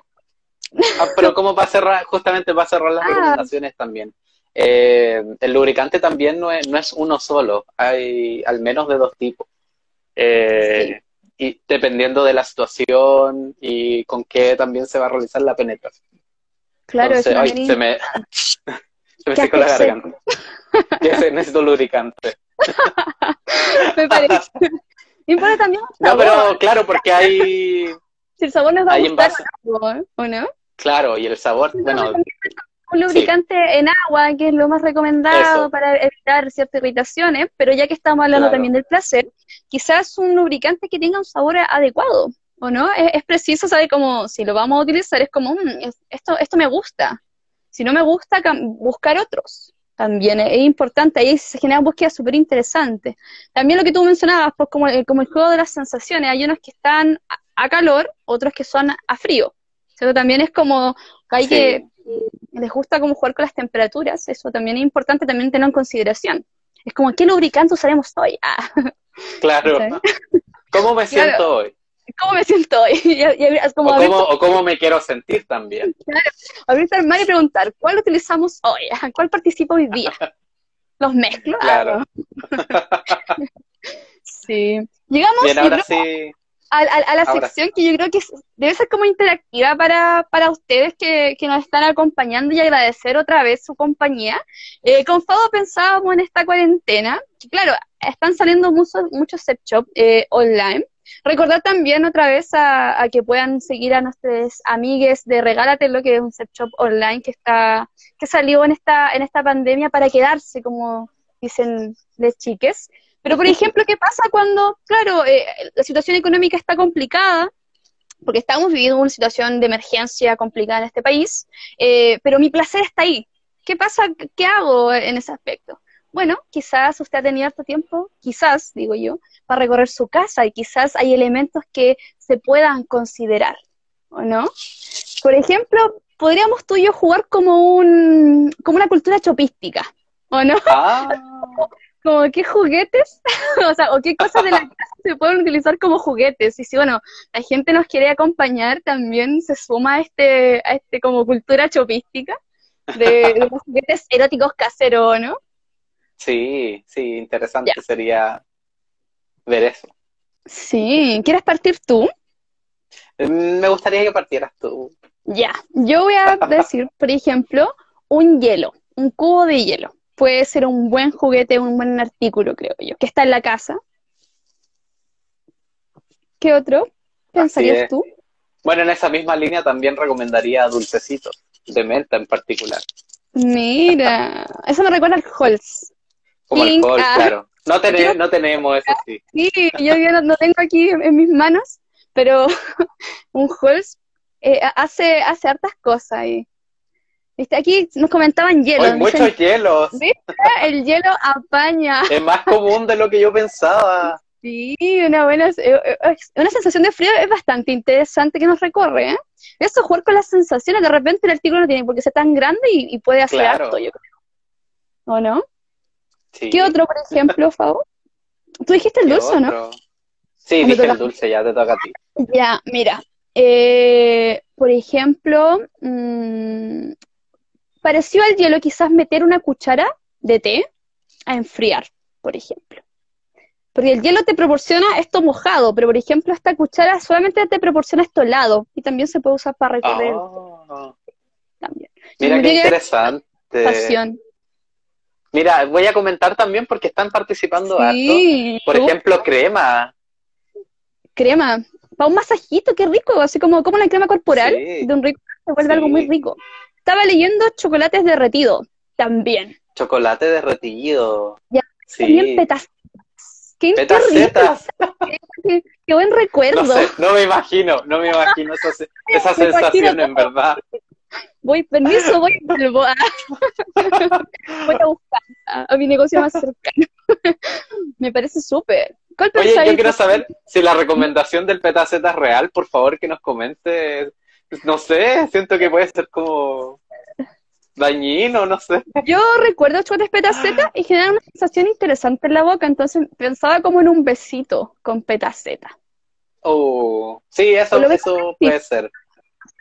Ah, pero como para cerrar, justamente para cerrar las ah. recomendaciones también. Eh, el lubricante también no es, no es uno solo, hay al menos de dos tipos. Eh, y dependiendo de la situación y con qué también se va a realizar la penetración. Claro, se me, se me secó la garganta. necesito lubricante. me parece. Y también no, pero claro, porque hay si el sabor nos va a gustar ¿o no? Claro, y el sabor, bueno... Un lubricante en agua, que es lo más recomendado para evitar ciertas irritaciones, pero ya que estamos hablando también del placer, quizás un lubricante que tenga un sabor adecuado, ¿o no? Es, preciso saber cómo, si lo vamos a utilizar, es como, mm, esto, esto me gusta. Si no me gusta, buscar otros también es importante, ahí se generan búsquedas súper interesantes. También lo que tú mencionabas, pues como, como el juego de las sensaciones, hay unos que están a calor, otros que son a frío. Eso también es como hay que les gusta como jugar con las temperaturas, eso también es importante también tenerlo en consideración. Es como, ¿qué lubricante usaremos hoy? Ah. Claro. ¿Cómo me siento hoy? ¿Cómo me siento hoy? o, cómo, me quiero sentir también. Claro. Abrirte al mar y preguntar, ¿cuál utilizamos hoy? ¿Cuál participo hoy día? ¿Los mezclo? Claro. sí. Llegamos Bien, ahora sí a, la sección que yo creo que debe ser como interactiva para, para ustedes que, nos están acompañando y agradecer otra vez su compañía. Eh, con Fado pensábamos en esta cuarentena, que claro, están saliendo muchos, muchos set shop eh, online. Recordar también otra vez a, que puedan seguir a nuestros amigues de Regálate lo que es un set shop online que está que salió en esta en esta pandemia para quedarse, como dicen les chiques. Pero, por ejemplo, ¿qué pasa cuando, claro, eh, la situación económica está complicada? Porque estamos viviendo una situación de emergencia complicada en este país, eh, pero mi placer está ahí. ¿Qué pasa? ¿Qué hago en ese aspecto? Bueno, quizás usted ha tenido harto tiempo, quizás, digo yo, para recorrer su casa y quizás hay elementos que se puedan considerar, ¿o no? Por ejemplo, podríamos tú y yo jugar como, un, como una cultura chopística, ¿o no? Ah. como qué juguetes, o sea, o qué cosas de la casa se pueden utilizar como juguetes. Y si, bueno, la gente nos quiere acompañar, también se suma a este, a este como cultura chopística de, los juguetes eróticos caseros, ¿no? Sí, sí, interesante sería ver eso. Sí, ¿quieres partir tú? Mm, me gustaría que partieras tú. Ya, yo voy a decir, por ejemplo, un hielo, un cubo de hielo puede ser un buen juguete, un buen artículo, creo yo, que está en la casa. ¿Qué otro pensarías tú? Bueno, en esa misma línea también recomendaría dulcecitos, de menta en particular. Mira, eso me recuerda al Halls. Como el Halls, ah. claro. No, no tenemos eso, sí. Sí, yo, no, tengo aquí en mis manos, pero un Halls eh, hace, hace hartas cosas ahí. ¿Viste? Aquí nos comentaban hielo. Hay muchos hielos. ¿Viste? El hielo apaña. Es más común de lo que yo pensaba. Sí, una buena, eh, eh, una sensación de frío es bastante interesante que nos recorre, ¿eh? Eso, jugar con las sensaciones, de repente el artículo no tiene por qué ser tan grande y, puede hacer harto, yo creo. ¿O no? Sí. ¿Qué otro, por ejemplo, Fabo? Tú dijiste el dulce, ¿no? Sí, dije el dulce, ya te toca a ti. Ya, mira. Eh, por ejemplo, mmm, pareció al hielo quizás meter una cuchara de té a enfriar, por ejemplo. Porque el hielo te proporciona esto mojado, pero por ejemplo esta cuchara solamente te proporciona esto helado y también se puede usar para recorrer. Ah. También. Mira qué interesante. Mira, voy a comentar también porque están participando sí, Por ejemplo, crema. Crema. Para un masajito, qué rico. Así como, como la crema corporal de un rico se vuelve algo muy rico. Estaba leyendo chocolates derretidos también. Chocolate derretido. Ya, sí. También petas Qué, qué, qué, buen recuerdo. No, me imagino, no me imagino esa, esa sensación en verdad. Voy, permiso, voy, vuelvo a, voy a buscar a, mi negocio más cercano. me parece súper. Oye, yo quiero saber si la recomendación del petaceta es real, por favor que nos comente. No sé, siento que puede ser como dañino, no sé. Yo recuerdo chocolates petaceta y generaba una sensación interesante en la boca, entonces pensaba como en un besito con petaceta. Oh, sí, eso, eso puede ser.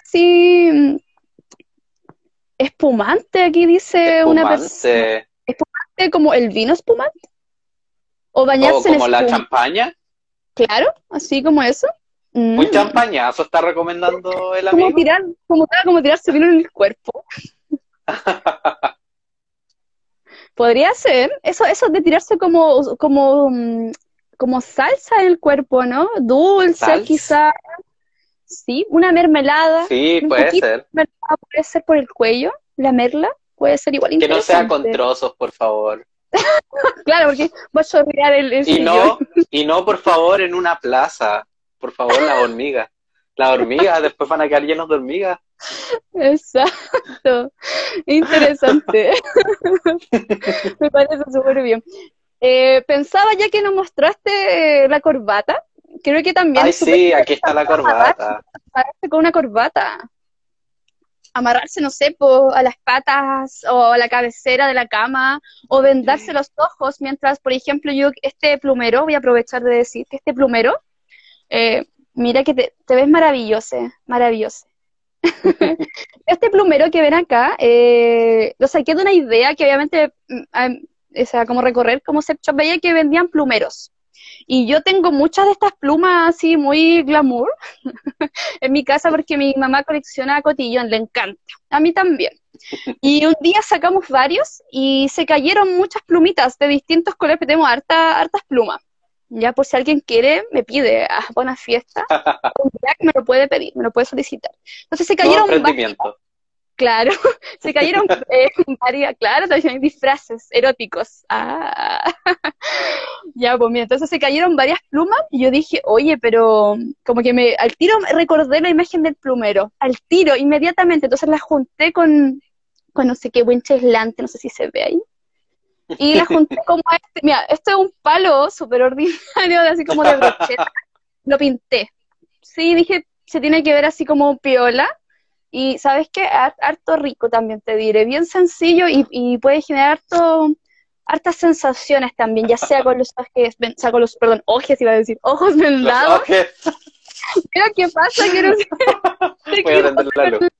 Sí, espumante, aquí dice una persona. ¿Espumante como el vino espumante? ¿O bañarse como la champaña? Claro, así como eso. Un mm. champañazo está recomendando el amigo. Como, tirar, como, como tirarse vino en el cuerpo. Podría ser. Eso, eso de tirarse como, como, mm, como salsa en el cuerpo, ¿no? Dulce, quizá. Sí, una mermelada. Sí, puede ser. Puede ser por el cuello, la merla. Puede ser igual Que no sea con trozos, por favor. claro, porque va a chorrear el, el y no Y no, por favor, en una plaza. Por favor, la hormiga. La hormiga, después van a quedar llenos de hormigas. Exacto. Interesante. Me parece súper bien. Eh, pensaba ya que nos mostraste la corbata. Creo que también. Ay, sí, aquí está la corbata. Amarrarse con una corbata. Amarrarse, no sé, a las patas o a la cabecera de la cama o vendarse los ojos mientras, por ejemplo, yo, este plumero, voy a aprovechar de decir que este plumero, eh, mira que te, te ves maravilloso, maravilloso. este plumero que ven acá, eh, lo saqué de una idea que obviamente, mm, o sea, como recorrer como shop, veía que vendían plumeros. Y yo tengo muchas de estas plumas así muy glamour en mi casa porque mi mamá colecciona cotillón, le encanta. A mí también. Y un día sacamos varios y se cayeron muchas plumitas de distintos colores, tenemos harta, hartas plumas. Ya por si alguien quiere, me pide, a ah, buena fiesta, me lo puede pedir, me lo puede solicitar. Entonces se cayeron varias, Claro, se cayeron eh, varias, claro, también disfraces eróticos. Ah. ya, pues mira, entonces se cayeron varias plumas y yo dije, oye, pero como que me, al tiro recordé la imagen del plumero, al tiro, inmediatamente, entonces la junté con, con no sé qué, buen cheslante, no sé si se ve ahí. Y la junté como este, mira, esto es un palo súper ordinario, así como de brocheta. Lo pinté. Sí, dije, se tiene que ver así como piola. Y sabes qué, harto rico también te diré, bien sencillo y, y puede generar harto, hartas sensaciones también, ya sea con los ojos, o sea, con los, perdón, ojos iba a decir, ojos vendados. Pero qué pasa, quiero decir.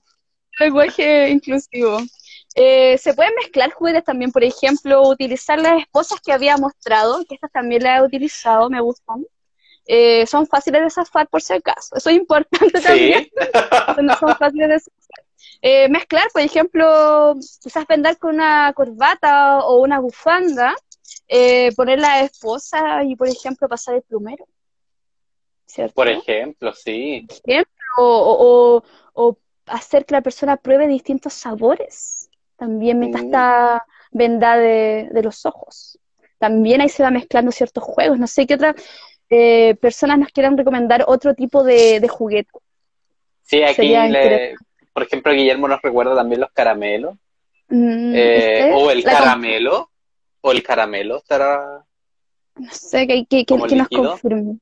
lenguaje inclusivo. Eh, se pueden mezclar juguetes también, por ejemplo, utilizar las esposas que había mostrado, que estas también las he utilizado, me gustan. Eh, son fáciles de zafar por si acaso, eso es importante también. son fáciles de zafar. Eh, mezclar, por ejemplo, quizás vendar con una corbata o una bufanda, poner la esposa y, por ejemplo, pasar el plumero. ¿Cierto? Por ejemplo, sí. o, o hacer que la persona pruebe distintos sabores también me está venda de, los ojos. También ahí se va mezclando ciertos juegos. No sé qué otras eh, personas nos quieran recomendar otro tipo de, juguete. Sí, aquí, le- por ejemplo, Guillermo nos recuerda también los caramelos, Mm, eh, o el La caramelo, o el caramelo estará... No sé, que, que, que, que nos confirme.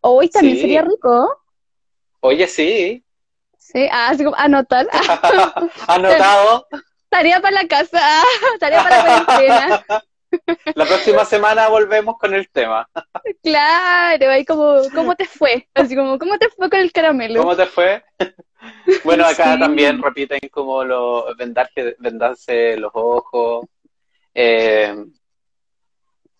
Hoy también Sí. sería rico. Oye, sí, Sí, ah, anotar. Anotado. tarea para la casa, tarea para la cuarentena. La próxima semana volvemos con el tema. Claro, ahí como, ¿cómo te fue? Así como, ¿cómo te fue con el caramelo? ¿Cómo te fue? Bueno, acá Sí. también repiten como lo, vendarse, vendarse los ojos. Eh,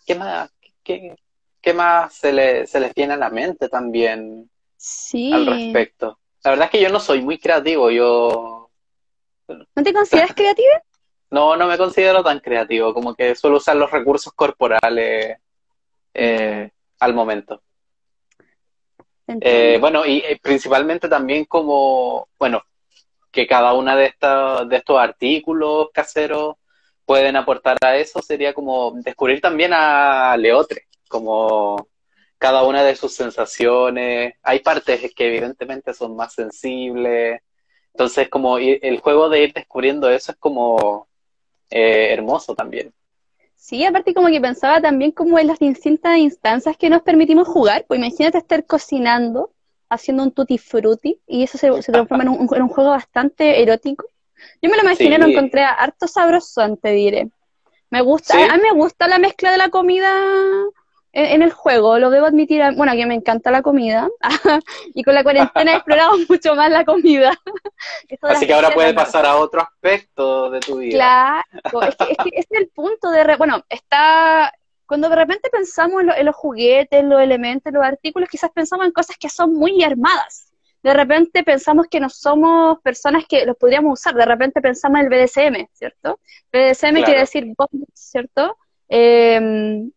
¿qué más? ¿Qué, qué más se, le, se les viene a la mente también Sí. al respecto? La verdad es que yo no soy muy creativo, yo ¿No te consideras creativa? no, no me considero tan creativo, como que suelo usar los recursos corporales eh, al momento. Eh, bueno, y eh, principalmente también como, bueno, que cada una de estas, de estos artículos caseros pueden aportar a eso, sería como descubrir también a Leotre, como cada una de sus sensaciones. Hay partes que evidentemente son más sensibles. Entonces, como ir- el juego de ir descubriendo eso es como eh, hermoso también. Sí, aparte como que pensaba también como en las distintas instancias que nos permitimos jugar. Pues imagínate estar cocinando, haciendo un tutti frutti, y eso se, se transforma en un, en un juego bastante erótico. Yo me lo imaginé, Sí. lo encontré harto sabrosón, te diré. Me gusta, Sí. a mí me gusta la mezcla de la comida en, el juego, lo debo admitir. Bueno, que me encanta la comida, y con la cuarentena he explorado mucho más la comida. Así que ahora ¿no? pasar a otro aspecto de tu vida. Claro, es que, es que ese es el punto de, re- bueno, está, cuando de repente pensamos en, lo- en los juguetes, los elementos, los artículos, quizás pensamos en cosas que son muy armadas. De repente pensamos que no somos personas que los podríamos usar, de repente pensamos en el BDSM, ¿cierto? BDSM Claro. quiere decir ¿cierto? Eh,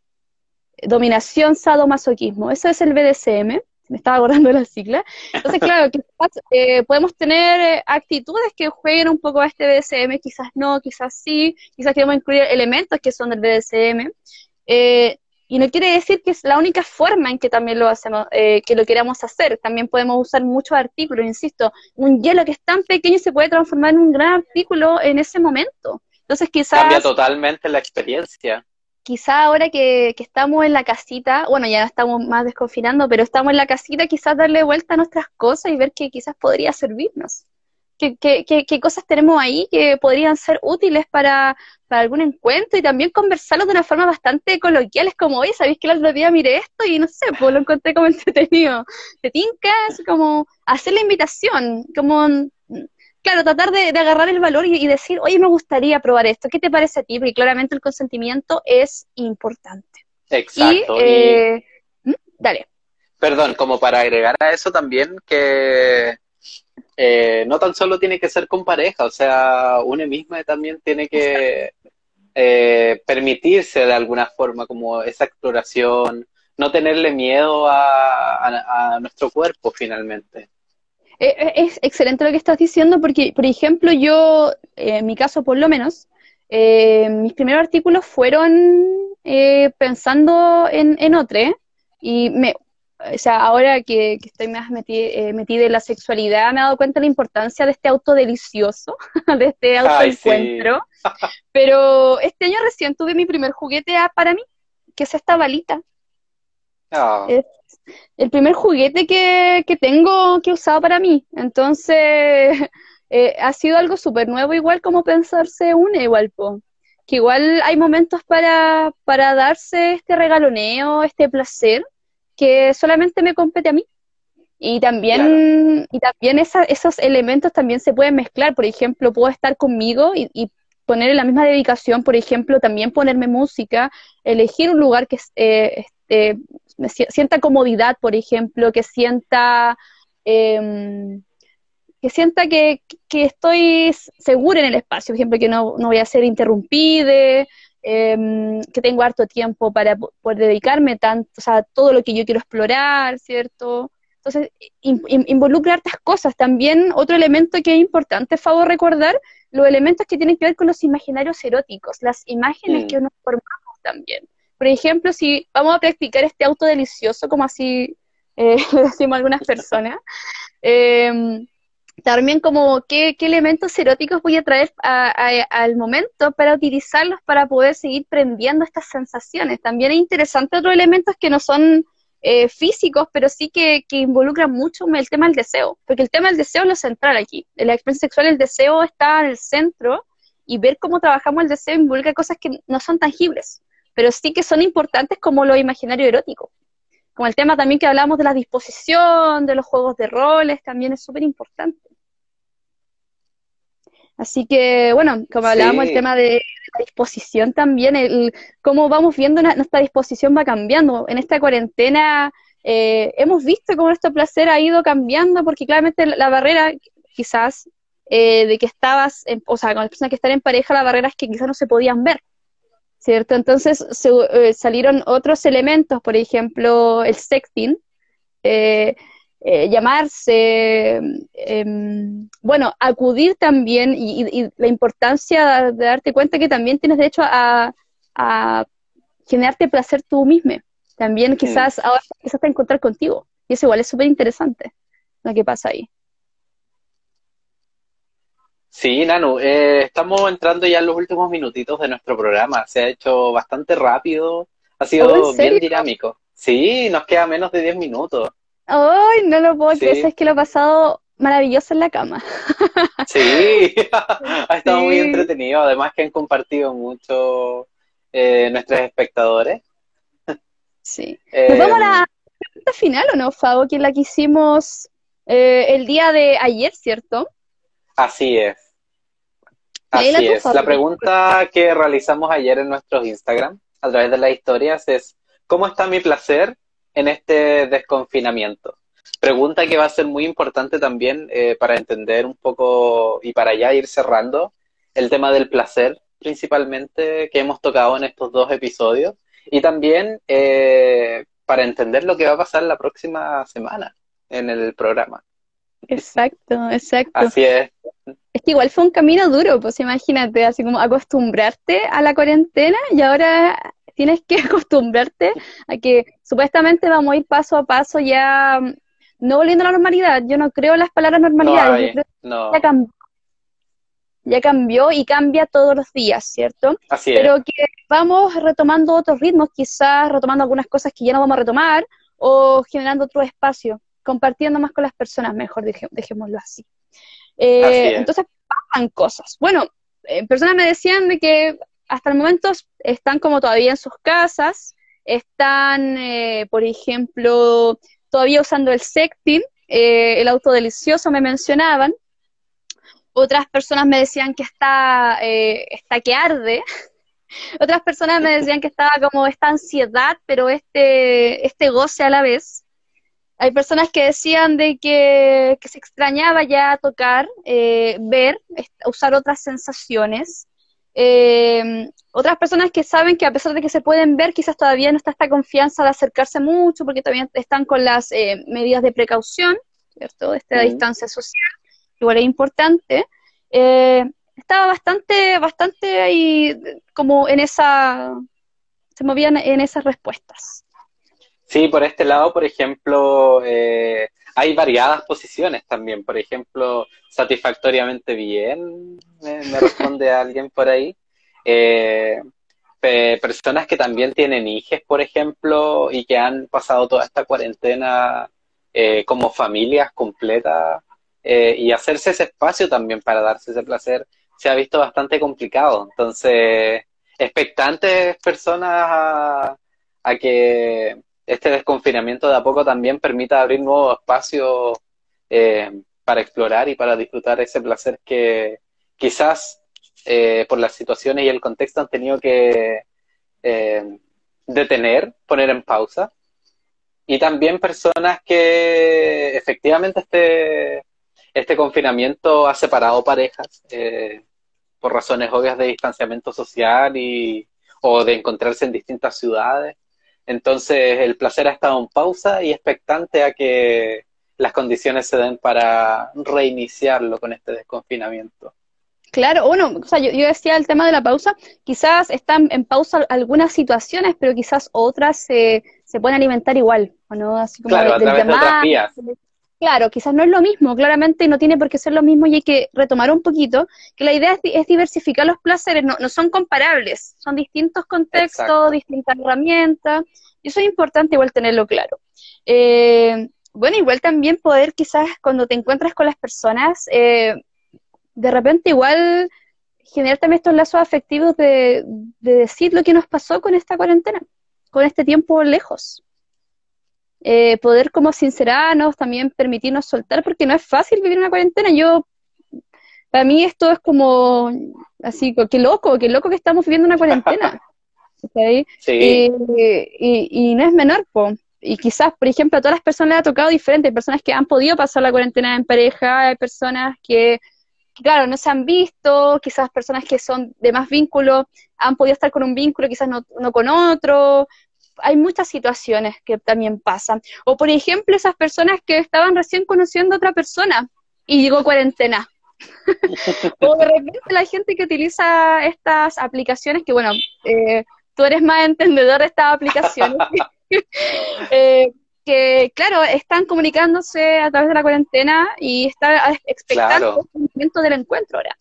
dominación, sadomasoquismo, eso es el BDSM, me estaba acordando de la sigla. Entonces, claro, quizás eh, podemos tener eh, actitudes que jueguen un poco a este BDSM, quizás no, quizás sí, quizás queremos incluir elementos que son del BDSM. Eh, y no quiere decir que es la única forma en que también lo hacemos, eh, que lo queramos hacer. También podemos usar muchos artículos, insisto. Un hielo que es tan pequeño se puede transformar en un gran artículo en ese momento. Entonces, quizás Cambia totalmente la experiencia. Quizá ahora que, que estamos en la casita, bueno, ya estamos más desconfinando, pero estamos en la casita, quizás darle vuelta a nuestras cosas y ver que quizás podría servirnos. ¿Qué, qué, qué, qué cosas tenemos ahí que podrían ser útiles para, para algún encuentro y también conversarlo de una forma bastante coloquial? Es como, oye, ¿sabéis que el otro día miré esto y no sé, pues lo encontré como entretenido? ¿Te tinca? Así como hacer la invitación, como claro, tratar de, de agarrar el valor y, y decir, oye, me gustaría probar esto, ¿qué te parece a ti? Porque claramente el consentimiento es importante. Exacto. Y, eh, ¿Mm? dale. Perdón, como para agregar a eso también que eh, no tan solo tiene que ser con pareja, o sea, uno mismo también tiene que eh, permitirse de alguna forma como esa exploración, no tenerle miedo a, a- a nuestro cuerpo finalmente. Eh, eh, Es excelente lo que estás diciendo porque, por ejemplo, yo, eh, en mi caso por lo menos, eh, mis primeros artículos fueron eh, pensando en, en otro, y me, o sea, ahora que, que estoy más meti- eh, metida en la sexualidad, me he dado cuenta de la importancia de este auto delicioso, de este Ay, sí. autoencuentro. Pero este año recién tuve mi primer juguete ah, para mí, que es esta balita. Ah, Es el primer juguete que, que tengo que he usado para mí. Entonces, eh, ha sido algo súper nuevo, igual como pensarse una, igual, po. Que igual hay momentos para, para darse este regaloneo, este placer, que solamente me compete a mí. Y también, y también esa- esos elementos también se pueden mezclar. Por ejemplo, puedo estar conmigo y, y poner en la misma dedicación, por ejemplo, también ponerme música, elegir un lugar que eh, si- sienta comodidad, por ejemplo, que sienta em, que sienta que, que estoy segura en el espacio, por ejemplo, que no, no voy a ser interrumpida, em, que tengo harto tiempo para po- poder dedicarme tanto, o sea, todo lo que yo quiero explorar, ¿cierto? Entonces, in- in- involucra hartas cosas. También otro elemento que es importante, favor recordar, los elementos que tienen que ver con los imaginarios eróticos, las imágenes Mm. que nos formamos también. Por ejemplo, si vamos a practicar este auto delicioso, como así eh, le decimos algunas personas. Em, también como qué, elementos eróticos voy a traer al momento para utilizarlos para poder seguir prendiendo estas sensaciones. También es interesante otros elementos que no son eh, físicos, pero sí que, que, involucran mucho el tema del deseo, porque el tema del deseo es lo central aquí. En la experiencia sexual el deseo está en el centro y ver cómo trabajamos el deseo involucra cosas que no son tangibles, pero sí que son importantes como lo imaginario erótico. Como el tema también que hablamos de la disposición, de los juegos de roles, también es súper importante. Así que, bueno, como hablábamos, el tema de la disposición también, el, cómo vamos viendo nuestra disposición va cambiando. En esta cuarentena eh, hemos visto cómo nuestro placer ha ido cambiando, porque claramente la barrera, quizás, eh, de que estabas, o sea, con las personas que están en pareja, la barrera es que quizás no se podían ver. ¿Cierto? Entonces eh, salieron otros elementos, por ejemplo, el sexting, eh, eh, llamarse, em, bueno, acudir también y, la importancia de, darte cuenta que también tienes derecho a, a generarte placer tú mismo. También quizás ahora quizás a encontrar contigo. Y eso igual es súper interesante lo que pasa ahí. Sí, Nanu, eh, estamos entrando ya en los últimos minutitos de nuestro programa. Se ha hecho bastante rápido, ha sido oh, bien dinámico. Sí, nos queda menos de 10 minutos. Ay, no lo puedo creer, es que lo he pasado maravilloso en la cama. Sí, ha estado muy entretenido, además que han compartido mucho eh, nuestros espectadores. Sí. ¿Nos vamos a la eh, pregunta final o no, Fabo? Que la que hicimos eh, el día de ayer, ¿cierto? Así es. Así es. La pregunta que realizamos ayer en nuestros Instagram, a través de las historias, es ¿cómo está mi placer en este desconfinamiento? Pregunta que va a ser muy importante también eh, para entender un poco y para ya ir cerrando el tema del placer, principalmente, que hemos tocado en estos dos episodios, y también eh, para entender lo que va a pasar la próxima semana en el programa. Exacto, exacto. Así es. Es que igual fue un camino duro, pues imagínate, así como acostumbrarte a la cuarentena y ahora tienes que acostumbrarte a que supuestamente vamos a ir paso a paso ya mm, no volviendo a la normalidad. Yo no creo en las palabras normalidad. No, ya, cambió, ya cambió y cambia todos los días, ¿cierto? Así es. Pero que vamos retomando otros ritmos, quizás retomando algunas cosas que ya no vamos a retomar o generando otro espacio compartiendo más con las personas, mejor dejémoslo así. Eh, entonces pasan cosas. Bueno, eh, personas me decían de que hasta el momento están como todavía en sus casas, están, eh, por ejemplo, todavía usando el sexting, el auto delicioso me mencionaban. Otras personas me decían que está, está que arde. Otras personas me decían que estaba como esta ansiedad, pero este, este goce a la vez. Hay personas que decían de que, se extrañaba ya tocar, eh, ver, usar otras sensaciones. Eh, otras personas que saben que a pesar de que se pueden ver, quizás todavía no está esta confianza de acercarse mucho porque todavía están con las eh, medidas de precaución, ¿cierto? Esta distancia social, igual es importante. estaba bastante, bastante ahí como en esa, se movían en esas respuestas. Sí, por este lado, por ejemplo, eh, hay variadas posiciones también. Por ejemplo, satisfactoriamente bien, me, responde alguien por ahí. Eh, personas que también tienen hijos, por ejemplo, y que han pasado toda esta cuarentena eh, como familias completas y hacerse ese espacio también para darse ese placer se ha visto bastante complicado. Entonces, expectantes personas a que este desconfinamiento de a poco también permita abrir nuevos espacios eh, para explorar y para disfrutar ese placer que quizás eh, por las situaciones y el contexto han tenido que eh, detener, poner en pausa. Y también personas que efectivamente este, este confinamiento ha separado parejas por razones obvias de distanciamiento social y, o de encontrarse en distintas ciudades entonces el placer ha estado en pausa y expectante a que las condiciones se den para reiniciarlo con este desconfinamiento. Claro, bueno, o sea, yo, decía el tema de la pausa, quizás están en pausa algunas situaciones, pero quizás otras se, se pueden alimentar igual. ¿o no? Así como Claro, de- a del través de otras llamar. vías. Claro, quizás no es lo mismo, claramente no tiene por qué ser lo mismo y hay que retomar un poquito que la idea es, di- es diversificar los placeres, no, no son comparables, son distintos contextos, Exacto. distintas herramientas, y eso es importante igual tenerlo claro. Eh, bueno, igual también poder quizás cuando te encuentras con las personas, eh, de repente igual generar también estos lazos afectivos de, de decir lo que nos pasó con esta cuarentena, con este tiempo lejos eh, poder como sincerarnos, también permitirnos soltar, porque no es fácil vivir una cuarentena. Yo, para mí esto es como, así, qué loco, qué loco que estamos viviendo una cuarentena. Sí, Y, y- y no es menor, po. Y quizás, por ejemplo, a todas las personas les ha tocado diferente. Hay personas que han podido pasar la cuarentena en pareja, hay personas que, que, claro, no se han visto, quizás personas que son de más vínculo han podido estar con un vínculo, quizás no, no con otro. Hay muchas situaciones que también pasan. O, por ejemplo, esas personas que estaban recién conociendo a otra persona y llegó cuarentena. o de repente la gente que utiliza estas aplicaciones, que bueno, eh, tú eres más entendedor de estas aplicaciones, eh, que claro, están comunicándose a través de la cuarentena y está expectando Claro. el momento del encuentro ahora.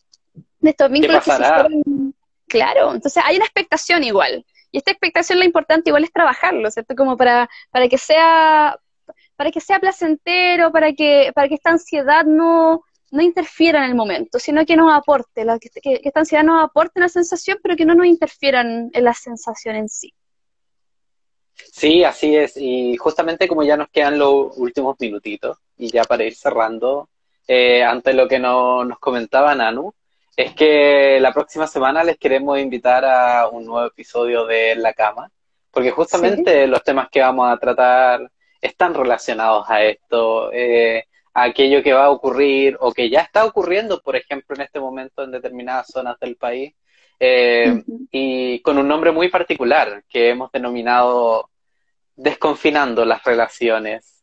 De estos vínculos que se hicieron. Claro, entonces hay una expectación igual. Y esta expectación lo importante igual es trabajarlo, ¿cierto? Como para, para que sea, para que sea placentero, para que, para que esta ansiedad no, no interfiera en el momento, sino que nos aporte, la- que, esta ansiedad nos aporte una sensación, pero que no nos interfieran en la sensación en sí. sí, así es. Y justamente como ya nos quedan los últimos minutitos, y ya para ir cerrando, eh, ante lo que no- nos comentaba Nanu, es que la próxima semana les queremos invitar a un nuevo episodio de la Cama, porque justamente los temas que vamos a tratar están relacionados a esto, eh, a aquello que va a ocurrir o que ya está ocurriendo, por ejemplo, en este momento en determinadas zonas del país, eh, y con un nombre muy particular que hemos denominado Desconfinando las relaciones.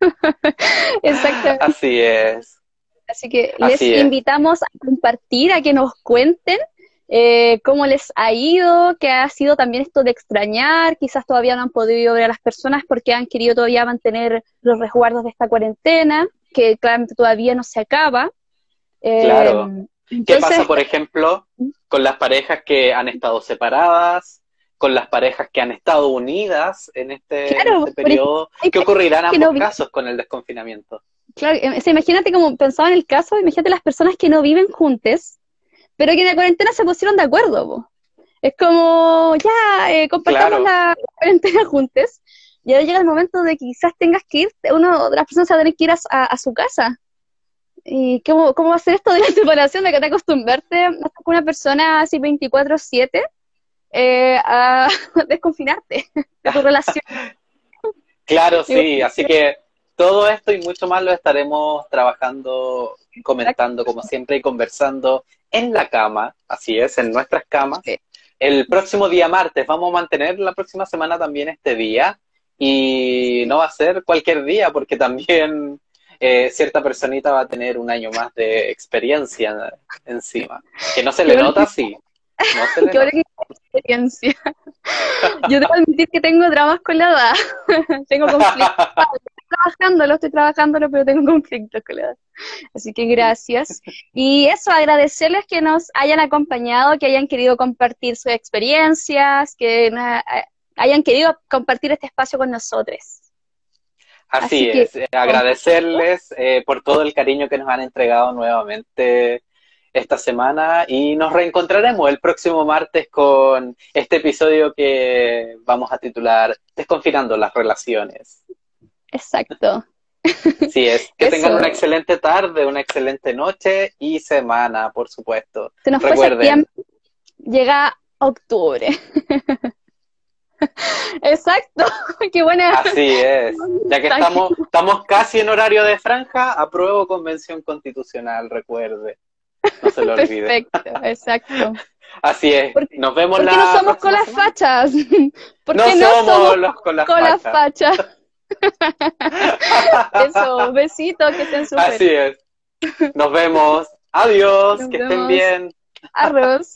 Exactamente. Así es. Así que les es. invitamos a compartir, a que nos cuenten eh, cómo les ha ido, qué ha sido también esto de extrañar, quizás todavía no han podido ver a las personas porque han querido todavía mantener los resguardos de esta cuarentena, que claramente todavía no se acaba. Eh, Claro. ¿Qué entonces, pasa, por ejemplo, con las parejas que han estado separadas, con las parejas que han estado unidas en este, en Claro, este periodo? ¿Qué ocurrirá en ambos no casos con el desconfinamiento? Claro, eh, o sea, imagínate como pensaba en el caso, imagínate las personas que no viven juntas, pero que en la cuarentena se pusieron de acuerdo, po. Es como, ya, eh, compartamos Claro. la cuarentena juntas, y ahora llega el momento de que quizás tengas que ir, uno de las personas se va a tener que ir a, a- a su casa. ¿Y cómo, cómo va a ser esto de la separación, de que te acostumbrarte a estar con una persona así 24/7 eh, a desconfinarte de tu relación? Claro, sí, así que todo esto y mucho más lo estaremos trabajando, comentando como siempre y conversando en la cama, así es, en nuestras camas. Sí. El próximo día martes vamos a mantener la próxima semana también este día y no va a ser cualquier día porque también eh, cierta personita va a tener un año más de experiencia encima. Que no se le nota así. No Qué buena experiencia. Yo debo admitir que tengo dramas con la edad. tengo conflictos. Estoy trabajándolo, estoy trabajándolo, pero tengo conflictos con la edad. Así que gracias. Y eso, agradecerles que nos hayan acompañado, que hayan querido compartir sus experiencias, que na- hayan querido compartir este espacio con nosotros. Así, Así que- es, eh, agradecerles eh, por todo el cariño que nos han entregado nuevamente esta semana y nos reencontraremos el próximo martes con este episodio que vamos a titular Desconfinando las relaciones. Exacto. Así es, que Eso. tengan una excelente tarde, una excelente noche y semana, por supuesto. Se nos Recuerden. llega octubre. Exacto. Qué buena. Así es, ya que estamos, estamos casi en horario de franja, apruebo convención constitucional, recuerde. No se lo olvide. Perfecto, exacto. Así es. ¿Por qué- Nos vemos ¿Por la qué no somos con las fachas? ¿Por no qué no somos, somos los con las fachas. Eso, besitos, que estén súper. Así es. Nos vemos. Adiós. Nos que estén bien. Arroz.